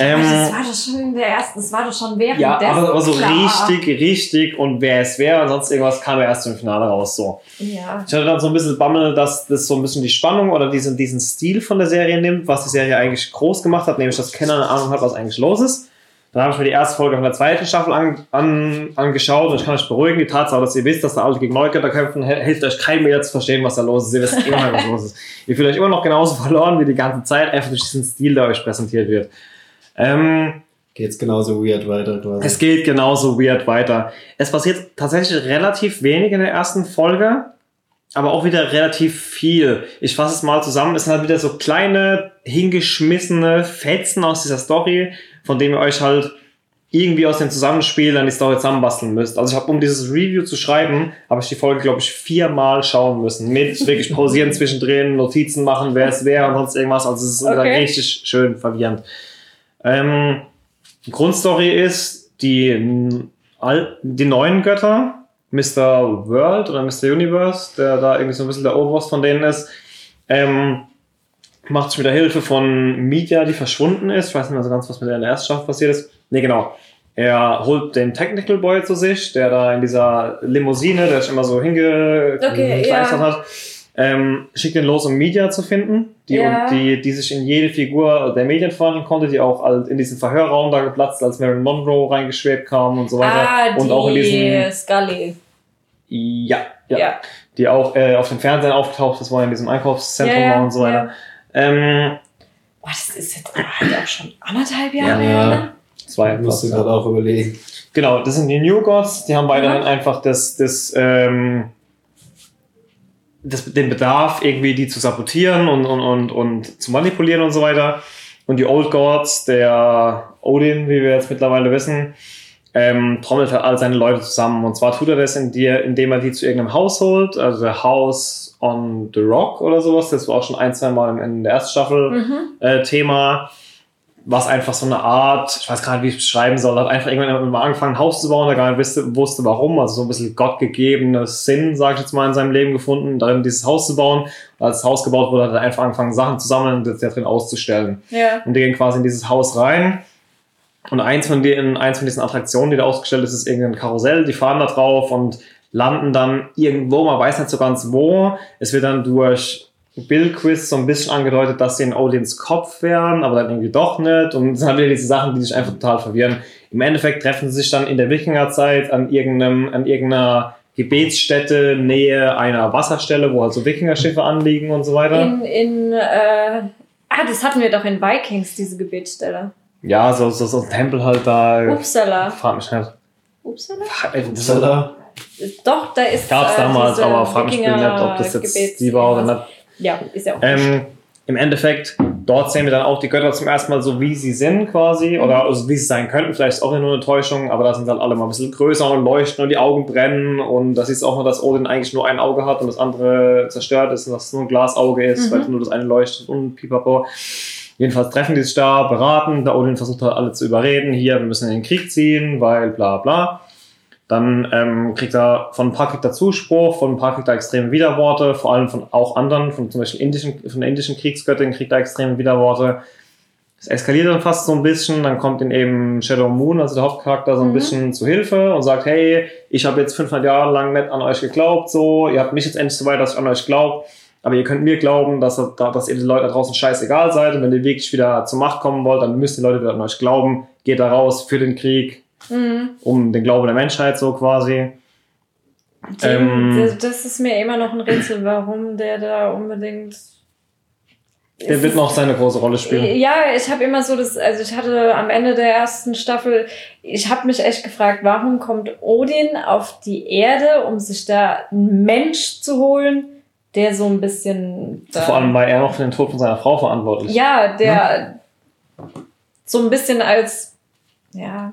Ähm, das war doch schon in der ersten, das war doch schon während ja, aber, aber so klar. richtig, richtig und wer es wäre und sonst irgendwas kam ja erst im Finale raus. So. Ja. Ich hatte dann so ein bisschen Bammel, dass das so ein bisschen die Spannung oder diesen, diesen Stil von der Serie nimmt, was die Serie eigentlich groß gemacht hat, nämlich dass keiner eine Ahnung hat, was eigentlich los ist. Dann habe ich mir die erste Folge von der zweiten Staffel an, an, angeschaut und ich kann euch beruhigen, die Tatsache, dass ihr wisst, dass da alte gegen Neugötter kämpfen, hilft euch kein mehr zu verstehen, was da los ist. Ihr wisst immer noch, was los ist. Ihr fühlt euch immer noch genauso verloren wie die ganze Zeit, einfach durch diesen Stil, der euch präsentiert wird. Ähm, Geht's genauso weird weiter quasi. es geht genauso weird weiter. Es passiert tatsächlich relativ wenig in der ersten Folge, aber auch wieder relativ viel. Ich fasse es mal zusammen. Es sind halt wieder so kleine, hingeschmissene Fetzen aus dieser Story, von denen ihr euch halt irgendwie aus dem Zusammenspiel dann die Story zusammenbasteln müsst. Also ich habe, um dieses Review zu schreiben, habe ich die Folge, glaube ich, viermal schauen müssen. Mit wirklich pausieren zwischendrin, Notizen machen, wer es wäre und sonst irgendwas. Also es ist Okay. richtig schön verwirrend. Ähm, die Grundstory ist, die, die neuen Götter, Mr. World oder Mr. Universe, der da irgendwie so ein bisschen der Oberboss von denen ist, ähm, macht sich mit der Hilfe von Media, die verschwunden ist. Ich weiß nicht mehr so ganz, was mit der in der ersten Staffel passiert ist. Nee, genau. Er holt den Technical Boy zu sich, der da in dieser Limousine, der sich immer so Okay, hingekleistert ja. hat. Ähm, schickt ihn los, um Media zu finden, die, Ja. die, die sich in jede Figur der Medien verwandeln konnte, die auch als- in diesen Verhörraum da geplatzt, als Marilyn Monroe reingeschwebt kam und so weiter. Ah, die und auch in diesen. Scully. Ja, ja. Ja. Die auch äh, auf dem Fernsehen aufgetaucht ist, wo er in diesem Einkaufszentrum Ja, war und so weiter. ja. Ähm, Boah, das ist jetzt halt auch schon anderthalb Jahre Ja. her. ne? zwei Ich musste etwas, gerade auch überlegen. Genau, das sind die New Gods, die haben beide Mhm. dann einfach das, das, ähm, das, den Bedarf, irgendwie die zu sabotieren und, und, und, und zu manipulieren und so weiter. Und die Old Gods, der Odin, wie wir jetzt mittlerweile wissen, ähm, trommelt halt all seine Leute zusammen. Und zwar tut er das, in dir, indem er die zu irgendeinem Haus holt, also der House on the Rock oder sowas. Das war auch schon ein, zwei Mal in, in der ersten Staffel Mhm. äh, Thema, was einfach so eine Art, ich weiß gar nicht, wie ich es beschreiben soll, hat einfach irgendwann mal angefangen, ein Haus zu bauen, der gar nicht wusste, wusste warum, also so ein bisschen gottgegebenes Sinn, sag ich jetzt mal, in seinem Leben gefunden, darin dieses Haus zu bauen. Und als das Haus gebaut wurde, hat er einfach angefangen, Sachen zu sammeln und das da drin auszustellen. Ja. Und die gehen quasi in dieses Haus rein. Und eins von, den, eins von diesen Attraktionen, die da ausgestellt ist, ist irgendein Karussell. Die fahren da drauf und landen dann irgendwo, man weiß nicht so ganz wo. Es wird dann durch Bill Quiz so ein bisschen angedeutet, dass sie in Odins Kopf wären, aber dann irgendwie doch nicht. Und es sind halt wieder diese Sachen, die sich einfach total verwirren. Im Endeffekt treffen sie sich dann in der Wikingerzeit an, irgendeinem, an irgendeiner Gebetsstätte, Nähe einer Wasserstelle, wo halt so Wikingerschiffe anliegen und so weiter. In, in äh, ah, das hatten wir doch in Vikings, diese Gebetsstelle. ja, so, so, so ein Tempel halt da. Uppsala. Frag mich nicht. Uppsala? Das Upsala. Doch, da ist. gab es äh, damals, aber frag mich nicht, ob das jetzt die war oder nicht. Ja, ist ja auch. Ähm, Im Endeffekt, dort sehen wir dann auch die Götter zum ersten Mal so, wie sie sind quasi, oder also wie sie sein könnten. Vielleicht ist auch nur eine Täuschung, aber da sind halt alle mal ein bisschen größer und leuchten und die Augen brennen. Und das ist auch nur, dass Odin eigentlich nur ein Auge hat und das andere zerstört ist und dass es nur ein Glasauge ist, Mhm. weil nur das eine leuchtet und pipapo. Jedenfalls treffen die sich da, beraten. Der Odin versucht halt alle zu überreden. Hier, wir müssen in den Krieg ziehen, weil bla bla. Dann ähm, kriegt er von ein paar kriegt er Zuspruch, von ein paar kriegt er extreme Widerworte, vor allem von auch anderen, von zum Beispiel indischen, von der indischen Kriegsgöttin kriegt er extreme Widerworte. Es eskaliert dann fast so ein bisschen, dann kommt ihn eben Shadow Moon, also der Hauptcharakter, so ein Mhm. bisschen zu Hilfe und sagt, hey, ich habe jetzt 500 Jahre lang nicht an euch geglaubt, so, ihr habt mich jetzt endlich so weit, dass ich an euch glaube, aber ihr könnt mir glauben, dass, dass ihr den Leuten da draußen scheißegal seid und wenn ihr wirklich wieder zur Macht kommen wollt, dann müsst die Leute wieder an euch glauben, geht da raus für den Krieg, Mhm. um den Glauben der Menschheit so quasi. Den, Ähm, das- ist mir immer noch ein Rätsel, warum der da unbedingt. Der wird noch seine große Rolle spielen. Ja, ich habe immer so das, also ich hatte am Ende der ersten Staffel, ich habe mich echt gefragt, warum kommt Odin auf die Erde, um sich da einen Mensch zu holen, der so ein bisschen. Vor allem, weil er noch für den Tod von seiner Frau verantwortlich ist. Ja, der so ein bisschen als. Ja.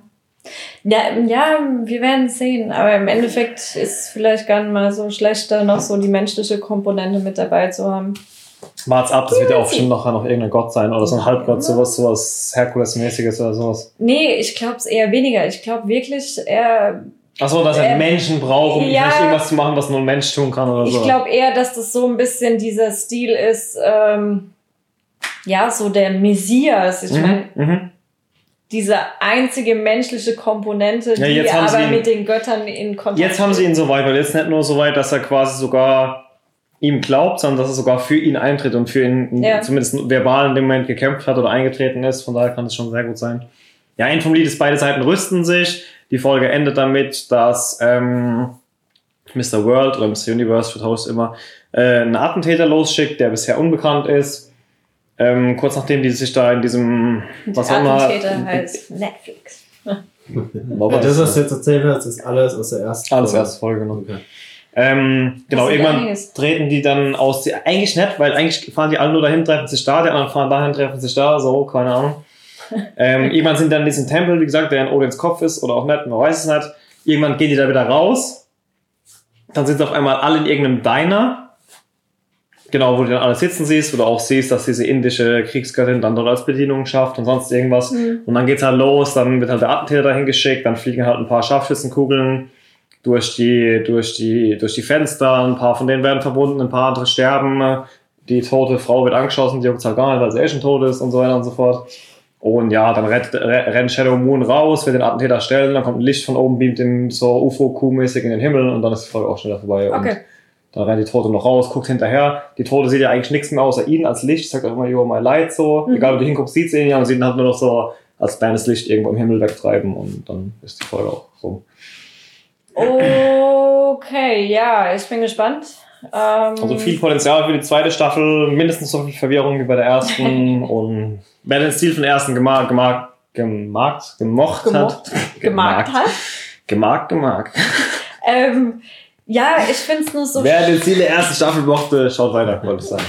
Ja, ja, wir werden sehen, aber im Endeffekt ist es vielleicht gar nicht mal so schlecht, da noch so die menschliche Komponente mit dabei zu haben. Wart's ab, das wird ja auch bestimmt noch, noch irgendein Gott sein oder so ein Halbgott, sowas, sowas Herkules-mäßiges oder sowas. Nee, ich glaube es eher weniger. Ich glaube wirklich, er Achso, dass er Ähm, Menschen braucht, um ja. vielleicht irgendwas zu machen, was nur ein Mensch tun kann oder so. Ich glaube eher, dass das so ein bisschen dieser Stil ist, ähm, ja, so der Messias. Ich meine, mhm, mhm. Diese einzige menschliche Komponente, Ja, die aber ihn- mit den Göttern in Kontakt Jetzt haben sie ihn so weit, weil jetzt nicht nur so weit, dass er quasi sogar ihm glaubt, sondern dass er sogar für ihn eintritt und für ihn Ja. zumindest verbal in dem Moment gekämpft hat oder eingetreten ist. Von daher kann es schon sehr gut sein. Ja, ein vom Lied ist, beide Seiten rüsten sich. Die Folge endet damit, dass ähm, Mr. World oder Mr. Universe für Host immer äh, einen Attentäter losschickt, der bisher unbekannt ist. Ähm, kurz nachdem die sich da in diesem was auch immer heißt Netflix. Ja, das, was du jetzt erzählt hast, ist alles aus der ersten alles Folge. erste Folge noch. Okay. Ähm, genau, irgendwann einiges. treten die dann aus. Die, eigentlich nicht, weil eigentlich fahren die alle nur dahin, treffen sich da, die anderen fahren dahin, treffen sich da, so, keine Ahnung. ähm, irgendwann sind dann in diesem Tempel, wie gesagt, der in Odins Kopf ist oder auch nicht, man weiß es nicht. Irgendwann gehen die da wieder raus. Dann sind sie auf einmal alle in irgendeinem Diner. Genau, wo du dann alle sitzen siehst, wo du auch siehst, dass diese indische Kriegsgöttin dann dort als Bedienung schafft und sonst irgendwas. Mhm. Und dann geht's halt los, dann wird halt der Attentäter dahin geschickt, dann fliegen halt ein paar Scharfschützenkugeln durch die, durch die, durch die Fenster, ein paar von denen werden verbunden, ein paar andere sterben, die tote Frau wird angeschossen, die juckt's halt gar nicht, weil sie eh schon tot ist und so weiter und so fort. Und ja, dann rennt, re- rennt Shadow Moon raus, will den Attentäter stellen, dann kommt ein Licht von oben, beamt ihn so UFO-Q-mäßig in den Himmel und dann ist die Folge auch schon wieder vorbei. Okay. Und Dann rennt die Tote noch raus, guckt hinterher. Die Tote sieht ja eigentlich nichts mehr außer ihn als Licht, sagt auch immer, you're my light, so. Mhm. Egal, wo du hinguckst, sieht sie ihn ja und sieht ihn halt nur noch so als kleines Licht irgendwo im Himmel wegtreiben und dann ist die Folge auch rum. Okay, ja, ich bin gespannt. Ähm, Also viel Potenzial für die zweite Staffel, mindestens so viel Verwirrung wie bei der ersten und wer den Stil von der ersten gemarkt, gemarkt, gemarkt, gemocht Gemocht. hat. gemarkt hat. Gemarkt, gemarkt. Ähm, ja, ich finde es nur so Wer den Stil der ersten Staffel mochte, schaut weiter, wollte ich sagen.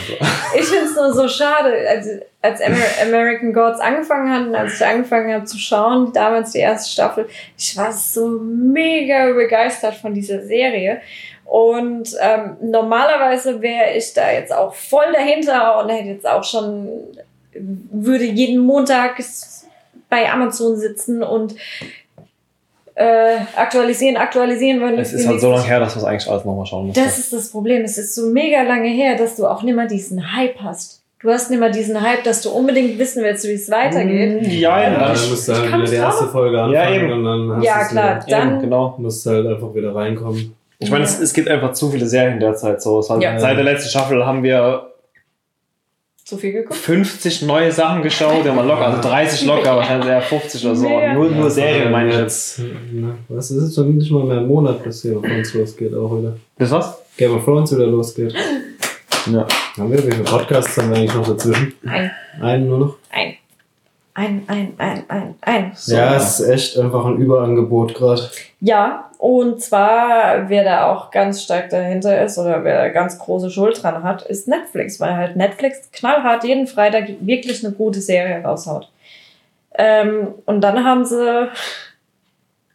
Ich finde es nur so schade, als, als Amer American Gods angefangen hat und als ich angefangen habe zu schauen, damals die erste Staffel, ich war so mega begeistert von dieser Serie. Und ähm, normalerweise wäre ich da jetzt auch voll dahinter und hätte jetzt auch schon, würde jeden Montag bei Amazon sitzen und äh, aktualisieren, aktualisieren würden. Es ist halt so lange her, dass man es eigentlich alles nochmal schauen muss. Das ist das Problem. Es ist so mega lange her, dass du auch nicht mehr diesen Hype hast. Du hast nicht mehr diesen Hype, dass du unbedingt wissen willst, wie es weitergeht. Ja, Ja, ja, dann ich, musst du halt wieder die erste. Folge anfangen Ja, eben. und dann hast Ja, klar. Wieder. Dann- eben, genau. Musst du halt einfach wieder reinkommen. Ich meine, es, es gibt einfach zu viele Serien derzeit. So. Es hat, Ja. Seit der letzten Staffel haben wir Zu viel geguckt? 50 neue Sachen geschaut. Wir haben locker, also 30 locker, wahrscheinlich eher 50 oder so. Mega. Nur, nur Serien Ja, meine ich jetzt. jetzt. Ne, was ist es schon nicht mal mehr ein Monat, bis Game of Thrones losgeht, auch wieder. Bis was? Game of Thrones wieder losgeht. Ja. Haben wir, wie viele Podcasts haben wir eigentlich noch dazwischen? Ein, Einen nur noch? ein, ein, ein, ein, ein, ein. So. Ja, es ist echt einfach ein Überangebot gerade. Ja, und zwar, wer da auch ganz stark dahinter ist oder wer da ganz große Schuld dran hat, ist Netflix, weil halt Netflix knallhart jeden Freitag wirklich eine gute Serie raushaut. Ähm, und dann haben sie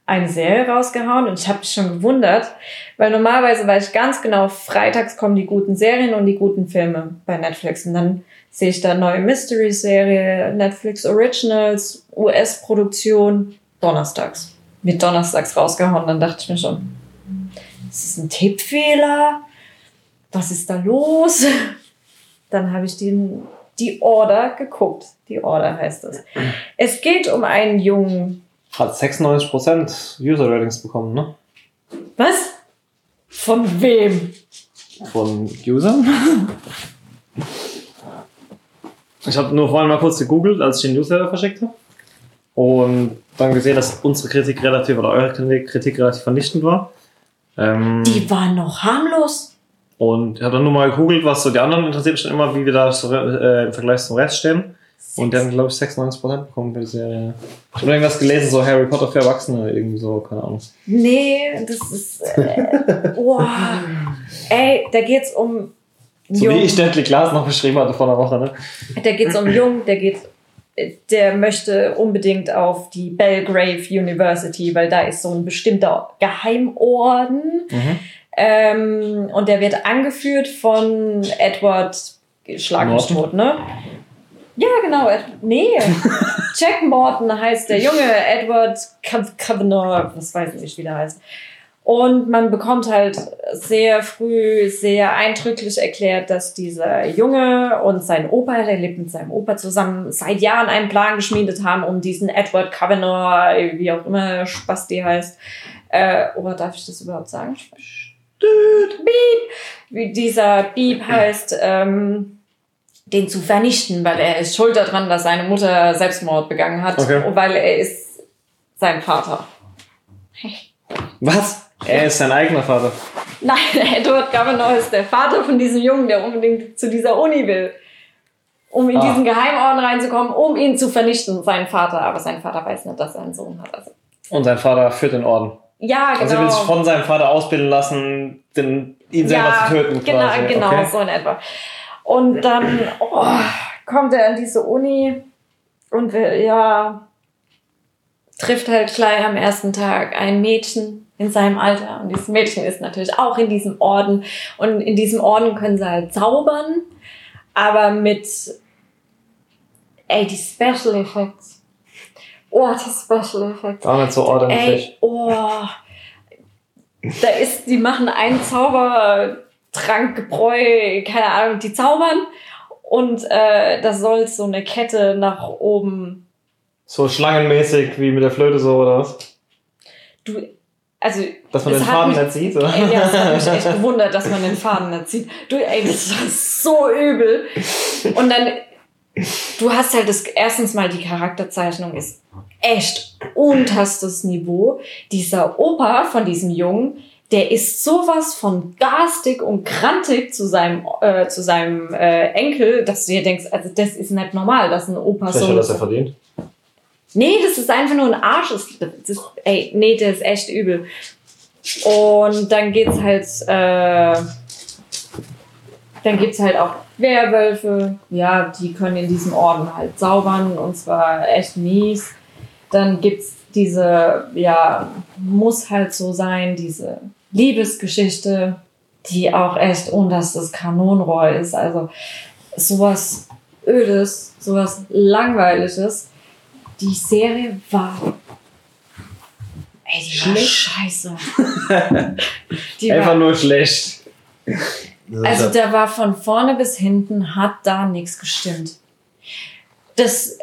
eine Serie rausgehauen und ich habe mich schon gewundert, weil normalerweise weiß ich ganz genau, freitags kommen die guten Serien und die guten Filme bei Netflix und dann sehe ich da neue Mystery-Serie, Netflix Originals, US-Produktion, donnerstags. Wird donnerstags rausgehauen, dann dachte ich mir schon, ist das ein Tippfehler? Was ist da los? Dann habe ich den, die Order geguckt. Die Order heißt es. Es geht um einen jungen Hat 96% User-Ratings bekommen, ne? Was? Von wem? Von Usern. Ich habe nur vorhin mal kurz gegoogelt, als ich den Newsletter verschickt habe. Und dann gesehen, dass unsere Kritik relativ oder eure Kritik relativ vernichtend war. Ähm, Die waren noch harmlos. und ich habe dann nur mal gegoogelt, was so die anderen interessiert mich dann immer, wie wir da so, äh, im Vergleich zum Rest stehen. Und die haben, glaube ich, 96% bekommen für die Serie. Ich habe irgendwas gelesen, so Harry Potter für Erwachsene, irgendwie so, keine Ahnung. Nee, das ist. Äh, oh. Ey, da geht's um. So Jung. wie ich Deadly Glass noch beschrieben hatte vor einer Woche, ne? Da geht's um Jung, der geht. Der möchte unbedingt auf die Belgrave University, weil da ist so ein bestimmter Geheimorden. Mhm. Ähm, und der wird angeführt von Edward Schlag mich Norton? tot, ne? Ja, genau. Ed nee. Jack Morton heißt der Junge. Edward Cav- Kavanaugh, was weiß ich nicht, wie der heißt. Und man bekommt halt sehr früh sehr eindrücklich erklärt, dass dieser Junge und sein Opa, der lebt mit seinem Opa zusammen, seit Jahren einen Plan geschmiedet haben, um diesen Edward Kavanaugh, wie auch immer Spasti heißt, äh, oder darf ich das überhaupt sagen? Beep. Wie dieser Beep heißt, ähm, den zu vernichten, weil er ist schuld daran, dass seine Mutter Selbstmord begangen hat, Okay. weil er ist sein Vater. Was? Er ist sein eigener Vater. Nein, Edward Kavanaugh ist der Vater von diesem Jungen, der unbedingt zu dieser Uni will. Um in Ah. diesen Geheimorden reinzukommen, um ihn zu vernichten, sein Vater. Aber sein Vater weiß nicht, dass er einen Sohn hat. Also, Und sein Vater führt den Orden. ja, Also er will sich genau. von seinem Vater ausbilden lassen, den, ihn selber ja, zu töten genau, quasi. genau, Okay. so in etwa. Und dann oh, kommt er an diese Uni und will, ja, trifft halt gleich am ersten Tag ein Mädchen in seinem Alter. Und dieses Mädchen ist natürlich auch in diesem Orden. Und in diesem Orden können sie halt zaubern, aber mit, ey, die Special Effects. Oh, die Special Effects. Gar nicht so ordentlich. Ey, oh. Da ist, die machen einen Zauber, Trank, Gebräu, keine Ahnung, die zaubern. Und äh, das soll so eine Kette nach oben. So schlangenmäßig wie mit der Flöte so oder was? Du, Also, Dass man den Faden mich- nicht sieht, oder? Ja, es hat mich echt gewundert, dass man den Faden nicht sieht. Du, ey, das war so übel. Und dann, du hast halt das, erstens mal die Charakterzeichnung ist echt unterstes Niveau. Dieser Opa von diesem Jungen, der ist sowas von garstig und grantig zu seinem, äh, zu seinem äh, Enkel, dass du dir denkst, also das ist nicht normal, dass ein Opa Vielleicht so... hat das ja verdient. Nee, das ist einfach nur ein Arsch. Das, das ey, nee, der ist echt übel. Und dann geht's halt, äh, dann gibt's halt auch Werwölfe. Ja, die können in diesem Orden halt zaubern und zwar echt mies. Dann gibt's diese, ja, muss halt so sein, diese Liebesgeschichte, die auch echt unterstes Kanonenrohr ist. Also sowas Ödes, sowas Langweiliges. Die Serie war. Ey, die war scheiße. die Einfach war, nur schlecht. also da war von vorne bis hinten hat da nichts gestimmt. Das,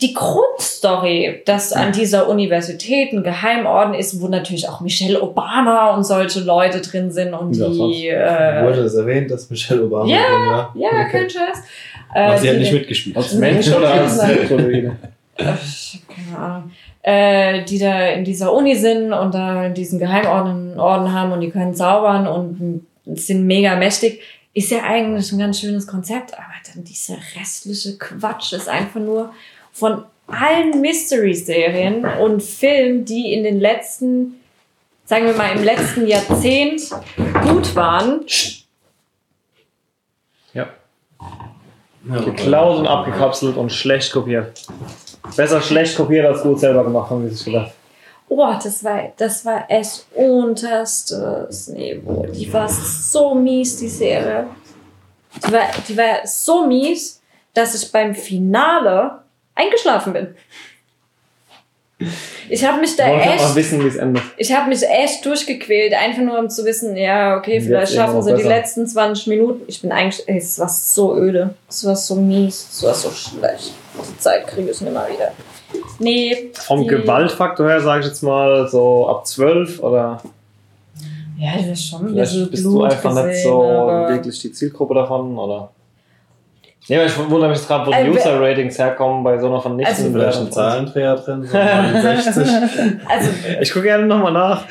die Grundstory, dass an dieser Universität ein Geheimorden ist, wo natürlich auch Michelle Obama und solche Leute drin sind und Ja, die. Wurde Äh, es erwähnt, dass Michelle Obama Ja, drin war? ja, Okay. kein Scheiß. Ach, Äh, sie hat nicht mitgespielt. Als Mensch oder als Androide? Ach, ich hab keine Ahnung, äh, die da in dieser Uni sind und da diesen Geheimorden Orden haben und die können zaubern und sind mega mächtig, ist ja eigentlich ein ganz schönes Konzept, aber dann dieser restliche Quatsch ist einfach nur von allen Mystery-Serien und Filmen, die in den letzten, sagen wir mal, im letzten Jahrzehnt gut waren, Ja. Ja, Geklaut und abgekapselt und schlecht kopiert. Besser schlecht kopiert als gut selber gemacht, haben sie sich gedacht. Oh, das war, das war echt unterstes Niveau. Die war so mies, die Serie. Die war, die war so mies, dass ich beim Finale eingeschlafen bin. Ich habe mich da wollte mal echt, wissen, ich habe mich echt durchgequält, einfach nur um zu wissen, ja, okay, vielleicht schaffen sie die letzten 20 Minuten. Ich bin eigentlich, ey, es war so öde, es war so mies, es war so schlecht. Die Zeit kriege ich nicht mehr wieder. Nee. Vom Gewaltfaktor her sage ich jetzt mal so ab 12 oder Ja, das ist schon ein vielleicht bist Blut du einfach nicht gesehen, so aber- wirklich die Zielgruppe davon oder. Nee, aber ich wundere mich gerade, wo die Äh, User-Ratings herkommen bei so einer vernichtenden Vielleicht ein Bewertung. Zahlendreher drin, so 69. Also, Ich gucke gerne nochmal nach.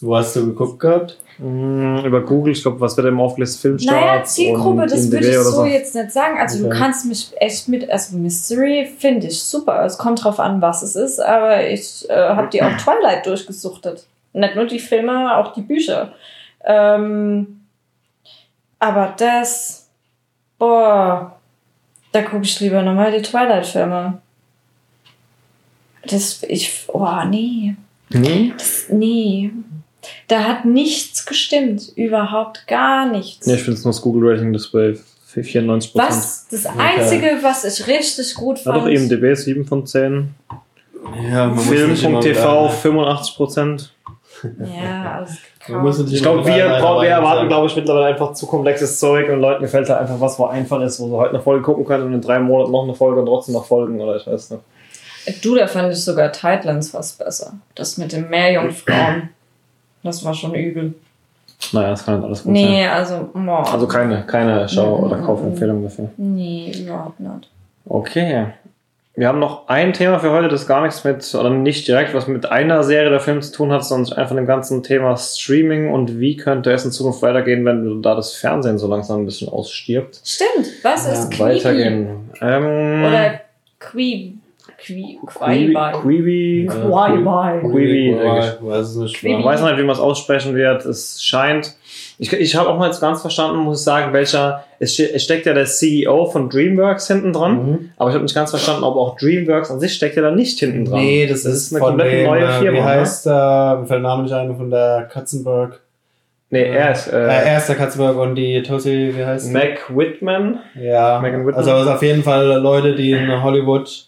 Wo hast du geguckt gehabt? Mm, Über Google, ich glaube, was wird im aufgelistet? Filmstarts naja, Zielgruppe, und das würde ich oder so jetzt nicht sagen. Also, du Okay. kannst mich echt mit, also Mystery finde ich super. Es kommt drauf an, was es ist, aber ich äh, habe die auch Twilight durchgesuchtet. Nicht nur die Filme, auch die Bücher. Ähm, aber das, boah, da gucke ich lieber nochmal die Twilight-Filme. Das, ich, oh, nee. Nee? Das, nee. Da hat nichts gestimmt. Überhaupt gar nichts. Nee, ich finde es nur das Google-Rating, das bei 94%. Was? Das Einzige, was ich richtig gut Ja, doch, fand. IMDb 7 von 10. Ja, Film.tv wieder- 85%. Ja, alles nicht Ich glaube, wir, brauchen- wir erwarten, glaube ich, mittlerweile einfach zu komplexes Zeug und Leuten gefällt da einfach was, wo einfach ist, wo sie heute eine Folge gucken können und in drei Monaten noch eine Folge und trotzdem noch folgen oder ich weiß nicht. Du, da fand ich sogar Tidelands fast besser. Das mit den Meerjungfrauen. Das war schon übel. Naja, das kann nicht alles gut sein. Nee, also, boah. Also keine, keine Schau- oder Mhm. Kaufempfehlung dafür. Nee, überhaupt nicht. Okay. Wir haben noch ein Thema für heute, das gar nichts mit, oder nicht direkt was mit einer Serie der Film zu tun hat, sondern einfach dem ganzen Thema Streaming und wie könnte es in Zukunft weitergehen, wenn da das Fernsehen so langsam ein bisschen ausstirbt. Stimmt. Was Ja, ist Quibi? Weitergehen. Ähm, Oder. Queeb. Quibi. Quibi. Quibi, ich weiß nicht. Quibi. Man weiß noch nicht, wie man es aussprechen wird. Es scheint. Ich, ich habe auch mal jetzt ganz verstanden, muss ich sagen, welcher. Es, es steckt ja der CEO von DreamWorks hinten dran. Mhm. Aber ich habe nicht ganz verstanden, ob auch DreamWorks an sich steckt ja da nicht hinten dran. Nee, das, ist, eine komplett dem, neue äh, Firma. Wie ne? heißt der? Mir fällt der Name nicht ein, von der Katzenberg. Nee, er ist Äh, äh, er ist der Katzenberg und die Tosi, wie heißt? Mac Whitman. Ja, Megan Whitman. also ist auf jeden Fall Leute, die in Hollywood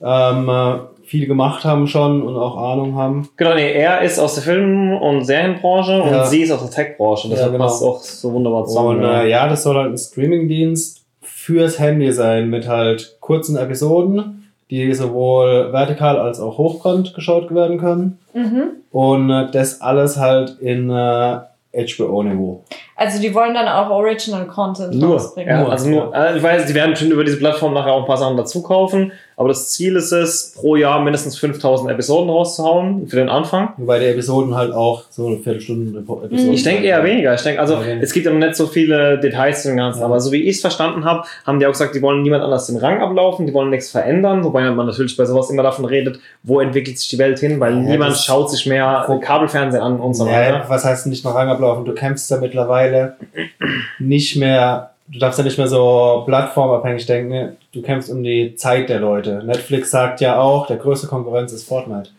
ähm, äh, viel gemacht haben schon und auch Ahnung haben. Genau, nee, er ist aus der Film- und Serienbranche Ja. und sie ist aus der Tech-Branche. Ja, Deshalb genau. passt auch so wunderbar zusammen. Und äh, ja, das soll halt ein Streamingdienst fürs Handy sein mit halt kurzen Episoden, die sowohl vertikal als auch hochkant geschaut werden können. Mhm. Und äh, das alles halt in äh, HBO-Niveau. Also die wollen dann auch Original Content Nur. rausbringen. Ja, Nur. also nur. äh, Ich weiß, die werden schon über diese Plattform nachher auch ein paar Sachen dazu kaufen. Aber das Ziel ist es, pro Jahr mindestens 5000 Episoden rauszuhauen für den Anfang. Wobei die Episoden halt auch so eine Viertelstunde Episoden Ich denke eher weniger. Ich denke, also Ja, wenig. es gibt ja noch nicht so viele Details zu dem Ganzen. Ja. Aber so wie ich es verstanden habe, haben die auch gesagt, die wollen niemand anders den Rang ablaufen, die wollen nichts verändern. Wobei man natürlich bei sowas immer davon redet, wo entwickelt sich die Welt hin, weil Ja, niemand schaut sich mehr Kabelfernsehen an und so Ja, weiter. was heißt nicht noch Rang ablaufen? Du kämpfst ja mittlerweile nicht mehr, du darfst ja nicht mehr so plattformabhängig denken, du kämpfst um die Zeit der Leute. Netflix sagt ja auch, der größte Konkurrenz ist Fortnite.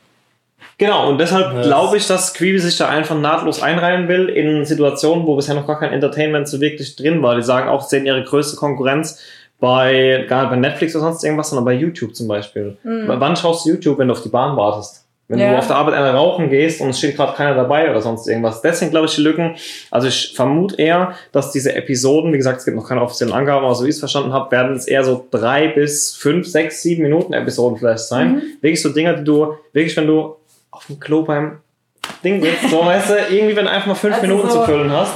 Genau, und deshalb glaube ich, dass Quibi sich da einfach nahtlos einreihen will in Situationen, wo bisher noch gar kein Entertainment so wirklich drin war. Die sagen auch, sie sehen ihre größte Konkurrenz bei, gar nicht bei Netflix oder sonst irgendwas, sondern bei YouTube zum Beispiel. Mhm. Wann schaust du YouTube, wenn du auf die Bahn wartest? Wenn Ja. du auf der Arbeit einer rauchen gehst und es steht gerade keiner dabei oder sonst irgendwas. Deswegen glaube ich die Lücken. Also ich vermute eher, dass diese Episoden, wie gesagt, es gibt noch keine offiziellen Angaben, aber so wie ich es verstanden habe, werden es eher so drei bis fünf, sechs, sieben Minuten Episoden vielleicht sein. Mhm. Wirklich so Dinge, die du, wirklich, wenn du auf dem Klo beim Ding sitzt, so weißt du, irgendwie, wenn du einfach mal fünf Also Minuten so zu füllen hast.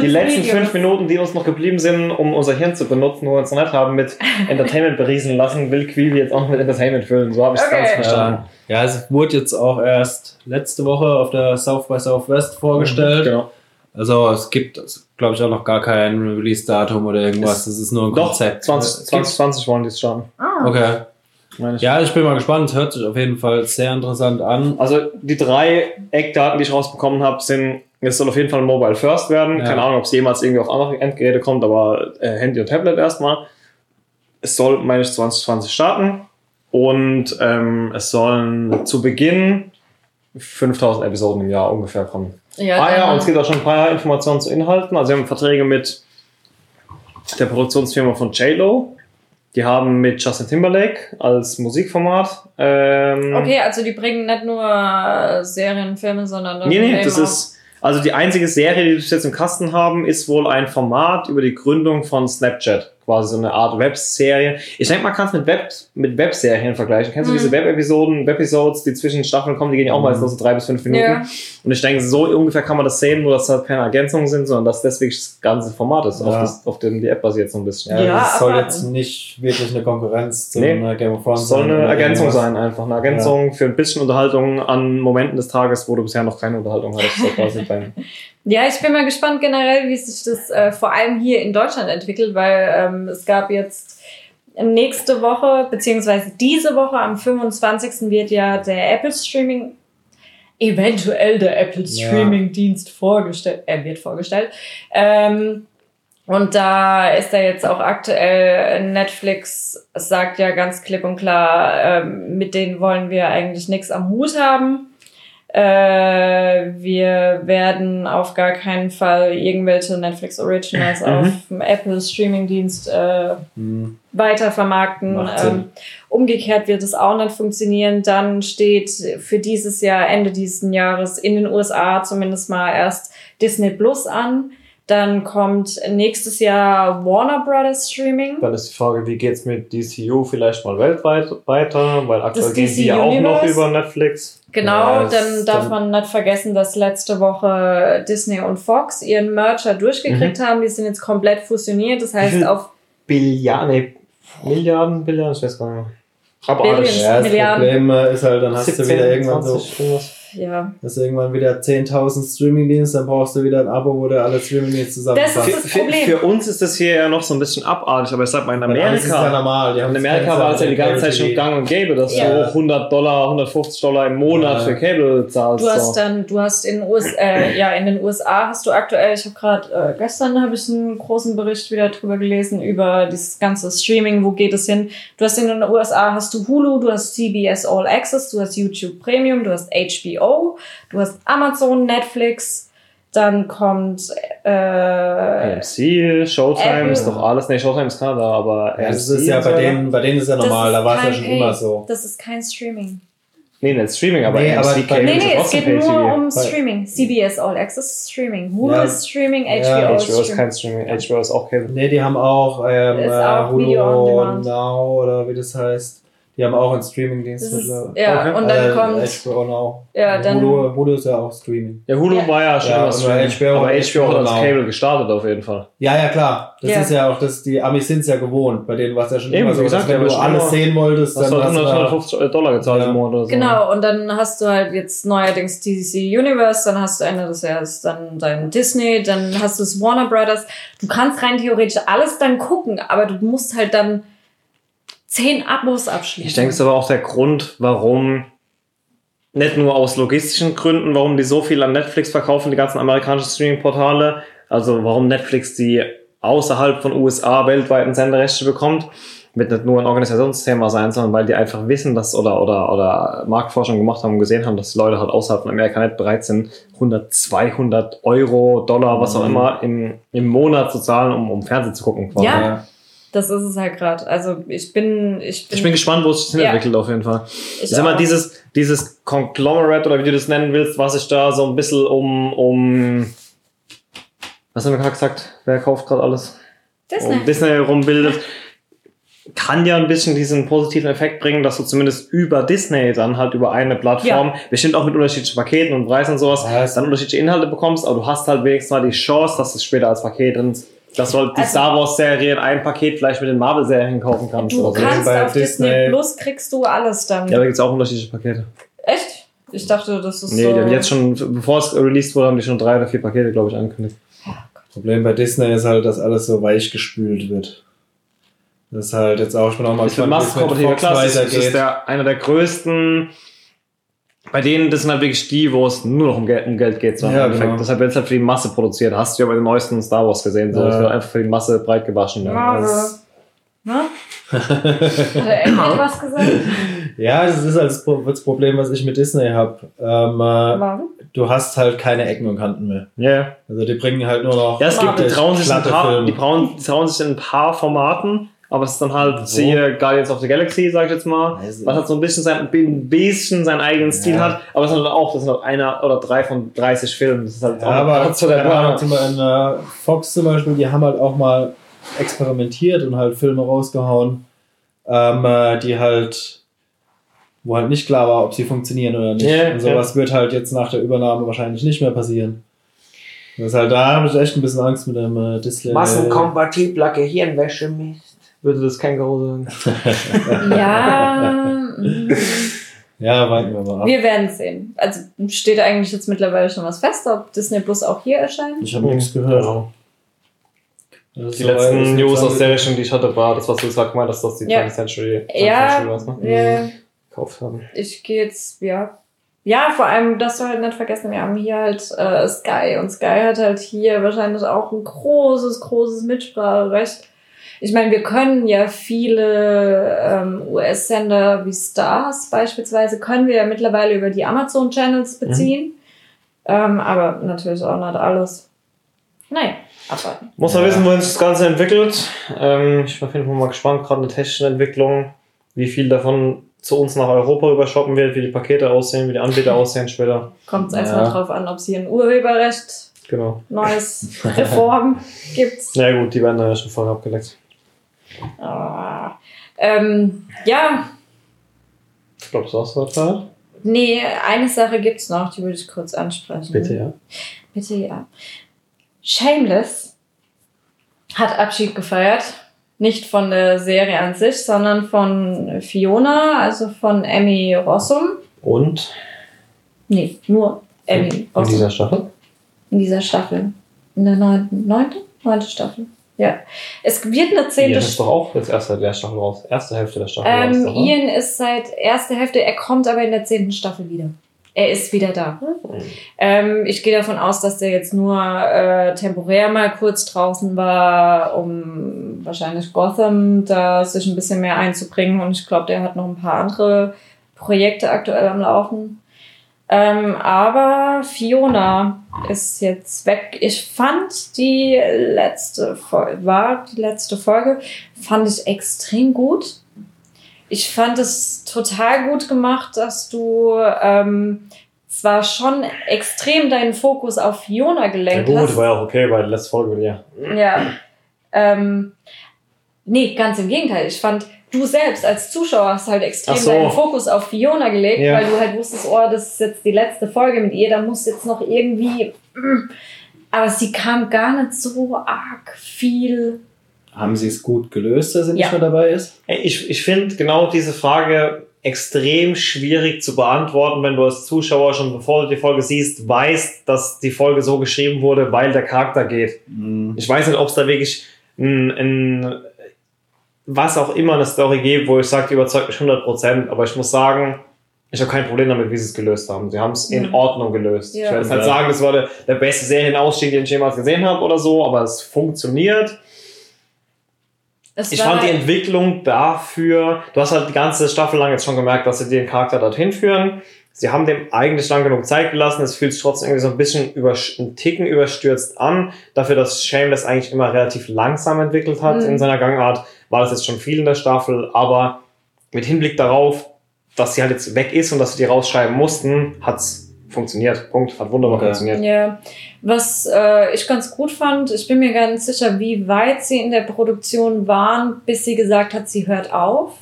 Die letzten fünf Minuten, die uns noch geblieben sind, um unser Hirn zu benutzen, wo wir uns noch nicht haben mit Entertainment beriesen lassen, will Quibi jetzt auch mit Entertainment füllen. So habe ich es Okay. ganz verstanden. Ja, ja, es wurde jetzt auch erst letzte Woche auf der South by Southwest vorgestellt. Genau. Also es gibt, glaube ich, auch noch gar kein Release-Datum oder irgendwas. Es- Das ist nur ein Doch, Konzept. 20, Äh, 2020 wollen die es starten. Ah. Okay. ich. Ja, ich bin mal gespannt. Es hört sich auf jeden Fall sehr interessant an. Also die drei Eckdaten, die ich rausbekommen habe, sind, es soll auf jeden Fall Mobile First werden. Ja. Keine Ahnung, ob es jemals irgendwie auf andere Endgeräte kommt, aber äh, Handy und Tablet erstmal. Es soll, meine ich, 2020 starten. Und ähm, es sollen zu Beginn 5000 Episoden im Jahr ungefähr kommen. Ja, ah ja, und es gibt auch schon ein paar Informationen zu Inhalten. Also wir haben Verträge mit der Produktionsfirma von JLo. Die haben mit Justin Timberlake als Musikformat. Ähm, Okay, also die bringen nicht nur Serien, Filme, sondern Nee, nee, das auch- ist. Also die einzige Serie, die wir bis jetzt im Kasten haben, ist wohl ein Format über die Gründung von Snapchat. Quasi so eine Art Webserie. Ich denke, man kann es mit, Web, mit Webserien vergleichen. Kennst du Mhm. diese Web-Episoden, Webisodes, die zwischen Staffeln kommen, die gehen ja auch Mhm. meistens so drei bis fünf Minuten. Ja. Und ich denke, so ungefähr kann man das sehen, nur dass halt keine Ergänzungen sind, sondern dass das wirklich das ganze Format ist, auf, Ja. das, auf dem die App basiert so ein bisschen. Ja, Ja, das soll jetzt nicht wirklich eine Konkurrenz zum Nee. äh, Game of Thrones Es soll sein eine Ergänzung irgendwas. sein, einfach. Eine Ergänzung für ein bisschen Unterhaltung an Momenten des Tages, wo du bisher noch keine Unterhaltung hattest. So quasi beim Ja, ich bin mal gespannt generell, wie sich das äh, vor allem hier in Deutschland entwickelt, weil ähm, es gab jetzt nächste Woche, beziehungsweise diese Woche am 25. wird ja der Apple Streaming, eventuell der Apple Ja. Streaming Dienst vorgestellt, er wird vorgestellt. Ähm, und da ist er jetzt auch aktuell, Netflix sagt ja ganz klipp und klar, ähm, mit denen wollen wir eigentlich nichts am Hut haben. Äh, wir werden auf gar keinen Fall irgendwelche Netflix Originals Mhm. auf dem Apple Streaming-Dienst äh, Hm. weiter vermarkten. Ähm, umgekehrt wird es auch nicht funktionieren. Dann steht für dieses Jahr, Ende dieses Jahres in den USA zumindest mal erst Disney Plus an. Dann kommt nächstes Jahr Warner Brothers Streaming. Dann ist die Frage, wie geht's mit DCU vielleicht mal weltweit weiter? Weil aktuell gehen die ja auch noch über Netflix. Genau, Ja, das- dann darf man nicht vergessen, dass letzte Woche Disney und Fox ihren Merger durchgekriegt haben. Die sind jetzt komplett fusioniert. Das heißt, auf Billiarden, nee, Milliarden, Billiarden, ich weiß gar nicht mehr. Abartig. Billions. Ja, das Milliarden. Problem äh, ist halt, dann hast 17, du wieder irgendwann 20, so, irgendwas. Ja. du irgendwann wieder 10.000 Streamingdienste, dann brauchst du wieder ein Abo, wo der alle Streamingdienste zusammenfasst. Das Für, ist das für, Problem. für uns ist das hier ja noch so ein bisschen abartig, aber ich sag mal in Weil alles ist ja Amerika. normal. In Amerika war es ja die ganze Zeit schon gang und gäbe, dass Ja. du 100 Dollar, 150 Dollar im Monat Ja. für Cable zahlst. Du hast so. dann, du hast in US, äh, ja in den USA hast du aktuell, ich habe gerade äh, gestern habe ich einen großen Bericht wieder drüber gelesen über dieses ganze Streaming, wo geht es hin? Du hast in den USA hast du Hulu, du hast CBS All Access, du hast YouTube Premium, du hast HBO, du hast Amazon, Netflix, dann kommt äh, AMC, Showtime Apple. ist doch alles. Nee, Showtime ist Kanada, aber Ja, das ist ja bei denen, bei denen ist ja normal, ist da war es ja schon Pay. immer so. Das ist kein Streaming. Nee, nicht Streaming, aber Nee, AMC aber Cable Nee, nee, es geht nur Pay-TV. um Streaming. CBS All Access ist Streaming. Hulu Ja. ist Streaming, Ja. HBO, HBO ist Streaming. kein Streaming, HBO ist auch Cable. Nee, die haben auch, ähm, Ist äh, auch Hulu Video on Demand. Now oder wie das heißt. Die haben auch einen Streaming-Dienst Das mittlerweile. ja, Okay. und dann Äh, kommt, HBO Now. ja, dann, Hulu, Hulu ist ja auch Streaming. Ja, Hulu Ja. war ja schon Ja, Streaming, HBO aber HBO hat als Now. Cable gestartet auf jeden Fall. Ja, ja, klar. Das Ja. ist ja auch, das, die Amis sind es ja gewohnt. Bei denen war es ja schon Eben, immer so, gesagt, dass wenn du alles sehen wolltest, Hast dann hast du da, 150 Dollar gezahlt Ja. im Monat oder so. genau, und dann hast du halt jetzt neuerdings DC Universe, dann hast du Ende des Jahres dann dein Disney, dann hast du das Warner Brothers. Du kannst rein theoretisch alles dann gucken, aber du musst halt dann zehn Abos abschließen. Ich denke, es ist aber auch der Grund, warum nicht nur aus logistischen Gründen, warum die so viel an Netflix verkaufen, die ganzen amerikanischen Streaming-Portale, also warum Netflix die außerhalb von USA weltweiten Senderechte bekommt, wird nicht nur ein Organisationsthema sein, sondern weil die einfach wissen, dass oder oder oder Marktforschung gemacht haben und gesehen haben, dass die Leute halt außerhalb von Amerika nicht bereit sind, 100, 200 Euro, Dollar, was auch Mhm. immer im, im Monat zu zahlen, um, um Fernsehen zu gucken. quasi. Ja. Ja. Das ist es halt gerade. Also ich bin, ich bin, Ich bin gespannt, wo es sich Ja. entwickelt auf jeden Fall. ich Ich sag mal, dieses, dieses Conglomerate oder wie du das nennen willst, was sich da so ein bisschen um, um was haben wir gerade gesagt? Wer kauft gerade alles? Disney. Um Disney herumbildet, kann ja ein bisschen diesen positiven Effekt bringen, dass du zumindest über Disney dann halt über eine Plattform, bestimmt auch mit unterschiedlichen Paketen und Preisen und sowas, Ja, dann unterschiedliche Inhalte bekommst, aber du hast halt wenigstens mal die Chance, dass du es später als Paket und dass du halt die Also- Star Wars Serie in ein Paket vielleicht mit den Marvel-Serien kaufen kannst. Du oder so. kannst bei auf Disney- Disney Plus kriegst du alles dann. Ja, da gibt es auch unterschiedliche Pakete. Echt? Ich dachte, das ist Nee, so. die haben jetzt schon, bevor es released wurde, haben die schon drei oder vier Pakete, glaube ich, angekündigt. Problem bei Disney ist halt, dass alles so weich gespült wird. Das ist halt jetzt auch, ich bin auch mal Das wird gespannt, wie es mit Fox Klasse. Das ist weitergeht. der, einer der größten. Bei denen, das sind halt wirklich die, wo es nur noch um Geld, um Geld geht. So Ja, genau. Deshalb wird es halt für die Masse produziert. Hast du ja bei den neuesten Star Wars gesehen. So. Ja. Es wird einfach für die Masse breit gewaschen. Ja. Das- Ne? Hat er endlich was gesagt? Ja, das ist halt das, Pro- das Problem, was ich mit Disney habe. Ähm, äh, du hast halt keine Ecken und Kanten mehr. Ja. Also die bringen halt nur noch. ja, es gibt, die trauen, sich ein paar, die, trauen, die trauen sich in ein paar Formaten, aber es ist dann halt, So. siehe Guardians of the Galaxy, sag ich jetzt mal, Also- was halt so ein bisschen, sein, ein bisschen seinen eigenen Stil Ja. hat, aber es sind halt auch, das sind halt einer oder drei von 30 Filmen. Das ist halt Ja, aber zu der Ahnung, zum Beispiel in äh, Fox zum Beispiel, die haben halt auch mal experimentiert und halt Filme rausgehauen, ähm, äh, die halt, wo halt nicht klar war, ob sie funktionieren oder nicht. Ja, und sowas wird halt jetzt nach der Übernahme wahrscheinlich nicht mehr passieren. Das ist halt, da habe ich echt ein bisschen Angst mit dem äh, Display. Massenkompatibler Gehirnwäsche Mist. Würde das Känguru sagen. Ja. Ja, warten wir mal ab. Wir werden sehen. Also steht eigentlich jetzt mittlerweile schon was fest, ob Disney Plus auch hier erscheint. Ich habe nichts gehört. Genau. Also Die letzten News aus der Richtung, die ich hatte, war das, was du gesagt meinst, dass die Ja. 20th Century, 20th Ja, Century was, ne? wir, gekauft haben. ich gehe jetzt, ja. Ja, vor allem, dass du halt nicht vergessen, wir haben hier halt äh, Sky und Sky hat halt hier wahrscheinlich auch ein großes, großes Mitspracherecht. Ich meine, wir können ja viele ähm, US-Sender wie Stars beispielsweise, können wir ja mittlerweile über die Amazon-Channels beziehen. Ähm, aber natürlich auch nicht alles. Naja, abwarten. Muss man Ja. wissen, wohin sich das Ganze entwickelt. Ähm, ich bin auf jeden Fall mal gespannt, gerade eine technische Entwicklung, wie viel davon zu uns nach Europa übershoppen wird, wie die Pakete aussehen, wie die Anbieter aussehen später. Kommt es Ja. erstmal drauf an, ob es hier ein Urheberrecht, Genau. neues Reform gibt. Na ja, gut, die werden da ja schon vorher abgedeckt. Ah. Ähm, ja, Ich glaube, das war's für heute. nee, eine Sache gibt's noch, die würde ich kurz ansprechen. Bitte, ja. Bitte, ja. Shameless hat Abschied gefeiert. Nicht von der Serie an sich, sondern von Fiona, also von Emmy Rossum. Und Nee, nur Emmy in Rossum. dieser Staffel? in dieser Staffel. In der neunten, neunte? Neunte Staffel. Ja. Es wird eine Ian zehnte ist doch auch jetzt erste der Staffel raus. Erste Hälfte der Staffel raus. Ähm, oder? Ian ist seit erster Hälfte, er kommt aber in der zehnten Staffel wieder. Er ist wieder da. Mhm. Ähm, ich gehe davon aus, dass der jetzt nur äh, temporär mal kurz draußen war, um wahrscheinlich Gotham da sich ein bisschen mehr einzubringen. Und ich glaube, der hat noch ein paar andere Projekte aktuell am Laufen. Ähm, aber Fiona ist jetzt weg. Ich fand die letzte Folge, war die letzte Folge, fand ich extrem gut. Ich fand es total gut gemacht, dass du ähm, zwar schon extrem deinen Fokus auf Fiona Ja, gelenkt gut, hast. war ja auch okay, weil die letzte Folge, ja. Ja. Ähm, nee, ganz im Gegenteil. Ich fand, du selbst als Zuschauer hast halt extrem so. deinen Fokus auf Fiona gelegt, Ja. weil du halt wusstest, oh, das ist jetzt die letzte Folge mit ihr, da muss jetzt noch irgendwie. mm. Aber sie kam gar nicht so arg viel. Haben sie es gut gelöst, dass sie Ja. nicht mehr dabei ist? Ich, ich finde genau diese Frage extrem schwierig zu beantworten, wenn du als Zuschauer schon bevor du die Folge siehst, weißt, dass die Folge so geschrieben wurde, weil der Charakter geht. Mhm. Ich weiß nicht, ob es da wirklich ein, ein was auch immer eine Story gibt, wo ich sage, die überzeugt mich 100%, aber ich muss sagen, ich habe kein Problem damit, wie sie es gelöst haben. Sie haben es in Mhm. Ordnung gelöst. Ja. Ich werde jetzt halt Ja. sagen, das war der, der beste Serienausstieg, den ich jemals gesehen habe oder so, aber es funktioniert. Es Ich fand die Entwicklung dafür, du hast halt die ganze Staffel lang jetzt schon gemerkt, dass sie den Charakter dorthin führen. Sie haben dem eigentlich lang genug Zeit gelassen. Es fühlt sich trotzdem irgendwie so ein bisschen über, einen Ticken überstürzt an. Dafür, dass Shameless eigentlich immer relativ langsam entwickelt hat Mhm. in seiner Gangart, war das jetzt schon viel in der Staffel. Aber mit Hinblick darauf, dass sie halt jetzt weg ist und dass sie die rausschreiben mussten, hat's funktioniert. Punkt. Hat wunderbar Okay. funktioniert. Ja, was äh, ich ganz gut fand, ich bin mir ganz sicher, wie weit sie in der Produktion waren, bis sie gesagt hat, sie hört auf.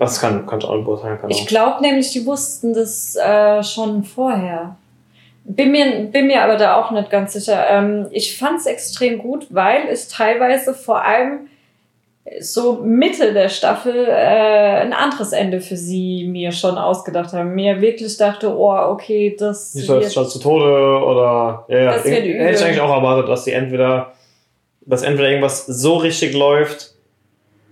Das kann, kann ich auch beurteilen. Kann Ich glaube nämlich, die wussten das äh, schon vorher. Bin mir, bin mir aber da auch nicht ganz sicher. Ähm, ich fand es extrem gut, weil ich teilweise vor allem so Mitte der Staffel äh, ein anderes Ende für sie mir schon ausgedacht habe. Mir wirklich dachte, oh, okay, das läuft wird- statt zu Tode oder ja, ja. Hätte ich eigentlich auch erwartet, dass sie entweder, dass entweder irgendwas so richtig läuft,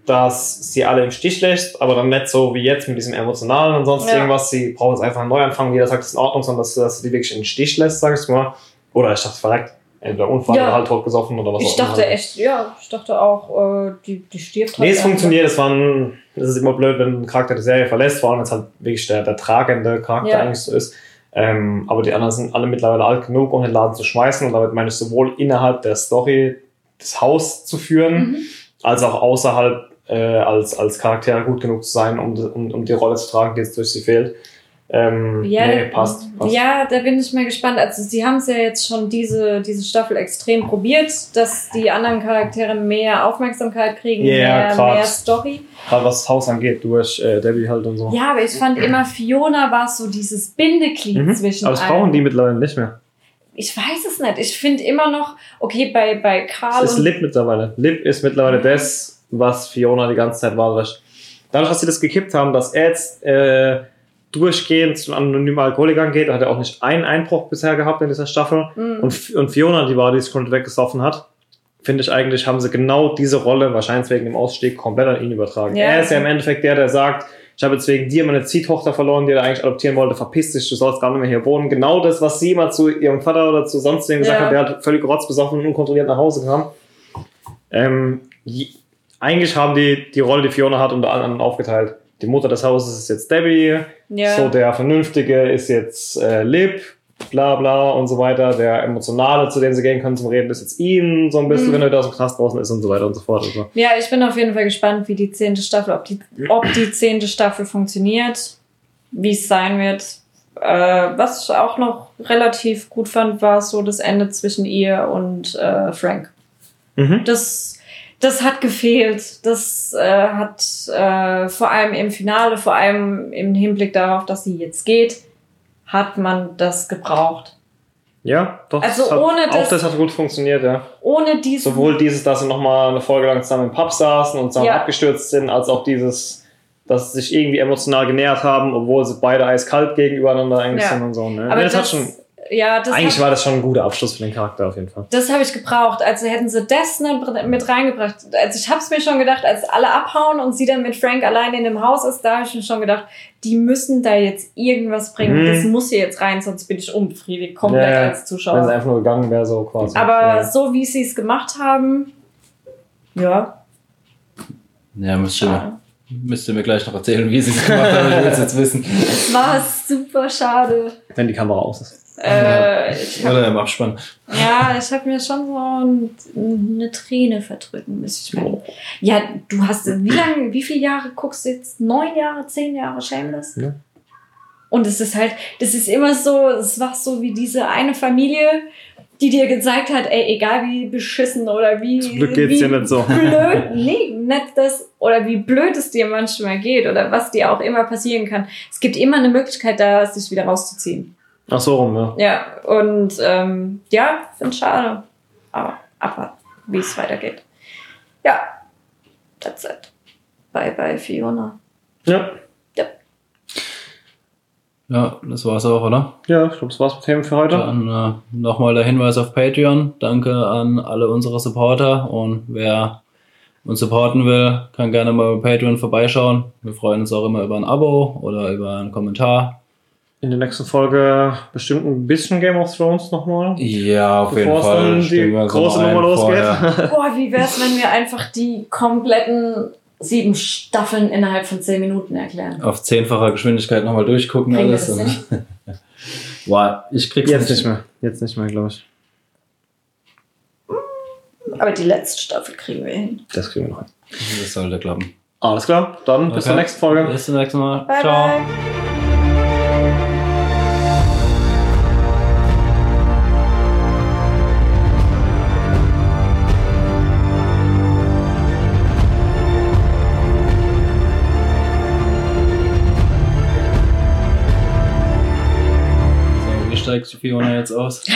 dass sie alle im Stich lässt, aber dann nicht so wie jetzt mit diesem emotionalen und sonst Ja. irgendwas. Sie braucht jetzt einfach einen Neuanfang, jeder sagt, es ist in Ordnung, sondern dass, dass sie die wirklich in den Stich lässt, sag ich mal. Oder ich dachte, verreckt. Entweder Unfall Ja. oder halt totgesoffen oder was Ich auch immer. dachte echt, ja, ich dachte auch, äh, die, die stirbt Nee, es funktioniert. Es war ein, es ist immer blöd, wenn ein Charakter die Serie verlässt, vor allem wenn es halt wirklich der, der tragende Charakter Ja. eigentlich so ist. Ähm, aber die anderen sind alle mittlerweile alt genug, um den Laden zu schmeißen. Und damit meine ich sowohl innerhalb der Story das Haus zu führen, Mhm. als auch außerhalb äh, als, als Charaktere gut genug zu sein, um, um, um die Rolle zu tragen, die jetzt durch sie fehlt. Ähm, Ja, nee, passt. passt. ja, da bin ich mal gespannt. Also sie haben es ja jetzt schon diese, diese Staffel extrem probiert, dass die anderen Charaktere mehr Aufmerksamkeit kriegen, Ja, mehr, grad. mehr Story. Gerade was das Haus angeht, durch äh, Debbie halt und so. Ja, aber ich fand immer, Fiona war so dieses Bindeglied Mhm. zwischen Aber das allen. brauchen die mittlerweile nicht mehr. Ich weiß es nicht. Ich finde immer noch, okay, bei, bei Karl Es ist Lip mittlerweile. Lip ist mittlerweile das, was Fiona die ganze Zeit war. Dadurch, dass sie das gekippt haben, dass er jetzt äh, durchgehend zu anonymen Alkoholikern geht, hat er auch nicht einen Einbruch bisher gehabt in dieser Staffel. Mhm. Und, und Fiona, die war, die sich komplett weggesoffen hat, finde ich eigentlich, haben sie genau diese Rolle, wahrscheinlich wegen dem Ausstieg, komplett an ihn übertragen. Ja. Er ist ja im Endeffekt der, der sagt, ich habe jetzt wegen dir meine Ziehtochter verloren, die er eigentlich adoptieren wollte, verpiss dich, du sollst gar nicht mehr hier wohnen. Genau das, was sie mal zu ihrem Vater oder zu sonst wem gesagt Ja. hat, der hat völlig rotzbesoffen und unkontrolliert nach Hause kam. Ähm, eigentlich haben die die Rolle, die Fiona hat, unter anderem aufgeteilt. Die Mutter des Hauses ist jetzt Debbie, ja. so der Vernünftige ist jetzt äh, Lip, bla bla und so weiter. Der Emotionale, zu dem sie gehen können zum Reden, ist jetzt ihn, so ein bisschen, Mhm. wenn er wieder aus dem Knast draußen ist und so weiter und so fort. Also, ja, ich bin auf jeden Fall gespannt, wie die zehnte Staffel, ob die, ob die zehnte Staffel funktioniert, wie es sein wird. Äh, was ich auch noch relativ gut fand, war so das Ende zwischen ihr und äh, Frank. mhm. das, das hat gefehlt. Das äh, hat äh, vor allem im Finale, vor allem im Hinblick darauf, dass sie jetzt geht, hat man das gebraucht. Ja, doch. Also das hat, ohne auch das- das hat gut funktioniert, ja. Ohne diesen. Sowohl dieses, dass sie nochmal eine Folge lang zusammen im Pub saßen und zusammen Ja. abgestürzt sind, als auch dieses, dass sie sich irgendwie emotional genähert haben, obwohl sie beide eiskalt gegeneinander eigentlich Ja. sind und so. Ne? aber Nee, das, das, hat schon, ja, das eigentlich hat, war das schon ein guter Abschluss für den Charakter auf jeden Fall. das habe ich gebraucht. Also hätten sie das nicht mit reingebracht. Also ich habe es mir schon gedacht, als alle abhauen und sie dann mit Frank allein in dem Haus ist, da habe ich mir schon gedacht, die müssen da jetzt irgendwas bringen. Mhm. Das muss hier jetzt rein, sonst bin ich unbefriedigt, komplett Ja, ja. als Zuschauer. Wenn sie einfach nur gegangen wäre, so quasi. Aber ja. so wie sie es gemacht haben, ja. Ja, müsst ihr, müsst ihr mir gleich noch erzählen, wie sie es gemacht haben. Ich will es jetzt wissen. Es war super schade. Wenn die Kamera aus ist. Äh, ich hab, Oder im Abspann. ja, ich habe mir schon so ein, eine Träne verdrücken müssen. Ich meine, ja, du hast, wie lange, wie viele Jahre guckst du jetzt? Neun Jahre, zehn Jahre Shameless? Ja. Und es ist halt, das ist immer so, es war so wie diese eine Familie, die dir gezeigt hat, ey, egal wie beschissen oder wie. Zum Glück geht's wie dir nicht so. Blöd, nee, nicht das, oder wie blöd es dir manchmal geht oder was dir auch immer passieren kann. Es gibt immer eine Möglichkeit, da sich wieder rauszuziehen. Ach so rum, ja. Ja, und ähm, ja, finde schade. Aber abwarten, wie es weitergeht. Ja, that's it. Bye bye, Fiona. Ja, Ja, das war's auch, oder? ja ich glaube, das war's mit Themen für heute. Dann äh, nochmal der Hinweis auf Patreon. Danke an alle unsere Supporter und wer uns supporten will, kann gerne mal bei Patreon vorbeischauen. Wir freuen uns auch immer über ein Abo oder über einen Kommentar. In der nächsten Folge bestimmt ein bisschen Game of Thrones nochmal. Ja, auf Bevor es dann die große Nummer losgeht. Boah, wie wär's, wenn wir einfach die kompletten sieben Staffeln innerhalb von zehn Minuten erklären? Auf zehnfacher Geschwindigkeit nochmal durchgucken Kriegen wir alles. Boah, ich krieg's Jetzt nicht mehr. Jetzt nicht mehr, glaube ich. Aber die letzte Staffel kriegen wir hin. Das kriegen wir noch hin. Das sollte klappen. Alles klar, dann bis Okay. zur nächsten Folge. Bis zum nächsten Mal. Bye, Ciao. bye. Du Fiona jetzt aus?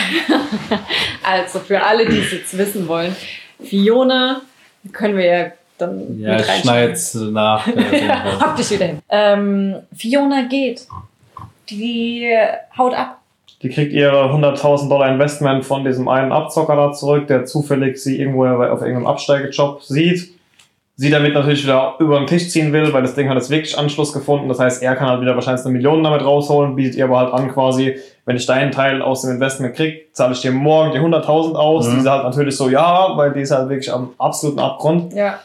Also für alle, die es jetzt wissen wollen, Fiona können wir ja dann Ja, mit schneid's nach. Hab dich wieder hin. Ähm, Fiona geht. Die haut ab. Die kriegt ihre 100.000 Dollar Investment von diesem einen Abzocker da zurück, der zufällig sie irgendwo auf irgendeinem Absteigejob sieht. Sie damit natürlich wieder über den Tisch ziehen will, weil das Ding hat jetzt wirklich Anschluss gefunden. Das heißt, er kann halt wieder wahrscheinlich eine Million damit rausholen, bietet ihr aber halt an quasi, wenn ich deinen Teil aus dem Investment krieg, zahle ich dir morgen die 100.000 aus. Mhm. Diese halt natürlich so, ja, weil die ist halt wirklich am absoluten Abgrund. Ja.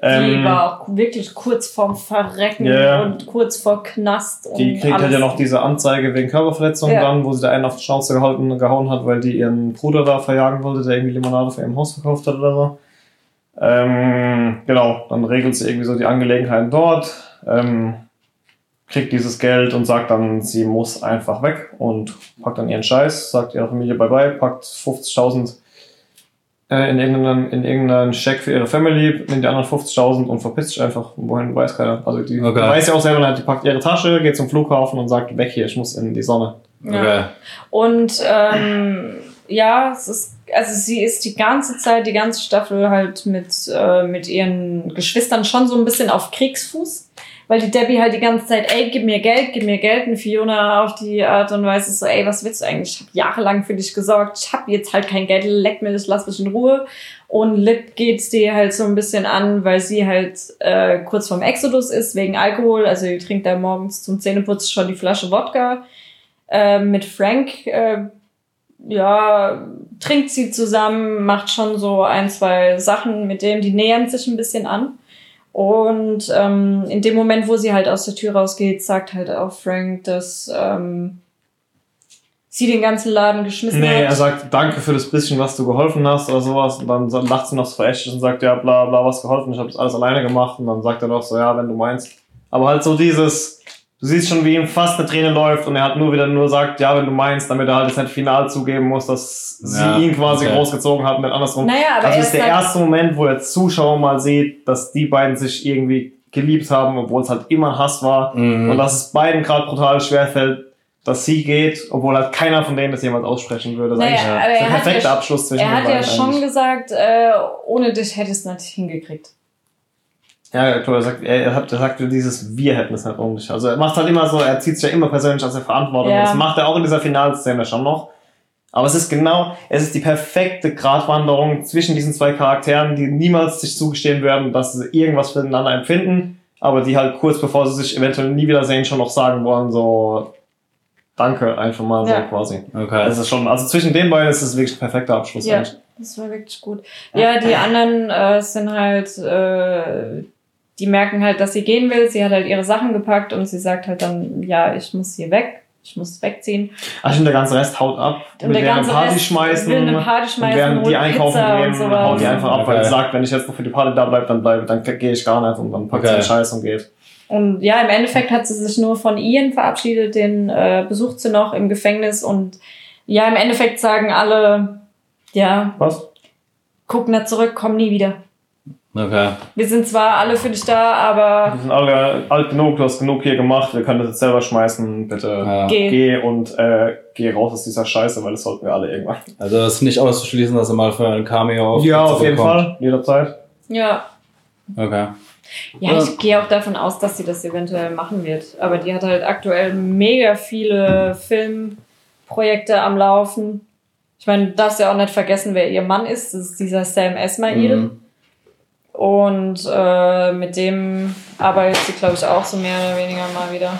Die Ähm, war auch wirklich kurz vorm Verrecken Ja. und kurz vor Knast. Und Die kriegt halt ja noch diese Anzeige wegen Körperverletzung Ja. dann, wo sie da einen auf die Schnauze gehalten, gehauen hat, weil die ihren Bruder da verjagen wollte, der irgendwie Limonade für ihrem Haus verkauft hat oder so. Ähm, genau, dann regelt sie irgendwie so die Angelegenheiten dort, ähm, kriegt dieses Geld und sagt dann, sie muss einfach weg und packt dann ihren Scheiß, sagt ihrer Familie bye-bye, packt 50.000 äh, in irgendeinen, in irgendeinen Scheck für ihre Family, nimmt die anderen 50.000 und verpisst sich einfach. Wohin weiß keiner. Also die Okay. weiß ja auch selber nicht, die packt ihre Tasche, geht zum Flughafen und sagt, weg hier, ich muss in die Sonne. Ja. Okay. Und ähm, ja, es ist, also sie ist die ganze Zeit, die ganze Staffel halt mit, äh, mit ihren Geschwistern schon so ein bisschen auf Kriegsfuß. Weil die Debbie halt die ganze Zeit, ey, gib mir Geld, gib mir Geld. Und Fiona auf die Art und Weise so, ey, was willst du eigentlich? Ich habe jahrelang für dich gesorgt. Ich habe jetzt halt kein Geld, leck mir das, lass mich in Ruhe. Und Lip geht's dir halt so ein bisschen an, weil sie halt äh, kurz vorm Exodus ist, wegen Alkohol. Also die trinkt da morgens zum Zähneputzen schon die Flasche Wodka. Äh, mit Frank, äh, ja, trinkt sie zusammen, macht schon so ein, zwei Sachen mit dem, die nähern sich ein bisschen an. Und ähm, in dem Moment, wo sie halt aus der Tür rausgeht, sagt halt auch Frank, dass ähm, sie den ganzen Laden geschmissen Nee, er hat. sagt, danke für das bisschen, was du geholfen hast oder sowas. Und dann lacht sie noch so verächtlich und sagt, ja, bla bla, was geholfen, ich habe das alles alleine gemacht. Und dann sagt er doch so, ja, wenn du meinst. Aber halt so dieses, du siehst schon, wie ihm fast eine Träne läuft und er hat nur wieder nur sagt, ja, wenn du meinst, damit er halt jetzt nicht final zugeben muss, dass sie Ja, ihn quasi okay. großgezogen hat und andersrum. Naja, aber das er ist der erste Moment, wo der Zuschauer mal sieht, dass die beiden sich irgendwie geliebt haben, obwohl es halt immer Hass war. Mhm. Und dass es beiden gerade brutal schwerfällt, dass sie geht, obwohl halt keiner von denen das jemals aussprechen würde. Das Naja, aber der er hat perfekte ja- Abschluss zwischen Er den hat ja beiden schon eigentlich. gesagt, äh, ohne dich hättest du nicht hingekriegt. Ja, klar, er sagt, er, er, hat, er sagt, dieses Wir hätten es nicht ohne dich. Also er macht halt immer so, er zieht sich ja immer persönlich aus der Verantwortung. Ja. Das macht er auch in dieser Finalszene schon noch. Aber es ist genau, es ist die perfekte Gratwanderung zwischen diesen zwei Charakteren, die niemals sich zugestehen werden, dass sie irgendwas füreinander empfinden, aber die halt kurz bevor sie sich eventuell nie wiedersehen, schon noch sagen wollen, so Danke, einfach mal Ja. so quasi. Okay. Das ist schon, also zwischen den beiden ist es wirklich ein perfekter Abschluss. Ja, eigentlich. das war wirklich gut. Ja, die anderen äh, sind halt, äh, die merken halt, dass sie gehen will. Sie hat halt ihre Sachen gepackt und sie sagt halt dann, ja, ich muss hier weg. Ich muss wegziehen. Ach, stimmt, der ganze Rest haut ab. Und will der eine ganze Party Rest schmeißen. will eine Party und schmeißen, während die einkaufen Pizza und gehen, sowas. haut die einfach ab, weil Okay. sie sagt, wenn ich jetzt noch für die Party da bleibe, dann bleibe, dann gehe ich gar nicht und dann packt sie Okay. den Scheiß und geht. Und ja, im Endeffekt hat sie sich nur von Ian verabschiedet, den äh, besucht sie noch im Gefängnis und ja, im Endeffekt sagen alle, Ja, Was? guck nicht zurück, komm nie wieder. Okay. Wir sind zwar alle für dich da, aber Wir sind alle alt genug, du hast genug hier gemacht, wir können das jetzt selber schmeißen. Bitte Ja. geh. geh und äh, geh raus aus dieser Scheiße, weil das sollten wir alle irgendwann. Also es ist nicht auszuschließen, dass er mal für ein Cameo auf Ja, auf jeden Fall, jederzeit. Ja. Okay. Ja, ich gehe auch davon aus, dass sie das eventuell machen wird. Aber die hat halt aktuell mega viele Filmprojekte am Laufen. Ich meine, du darfst ja auch nicht vergessen, wer ihr Mann ist. Das ist dieser Sam Esmail. Mhm. Und äh, mit dem arbeitet sie, glaube ich, auch so mehr oder weniger mal wieder.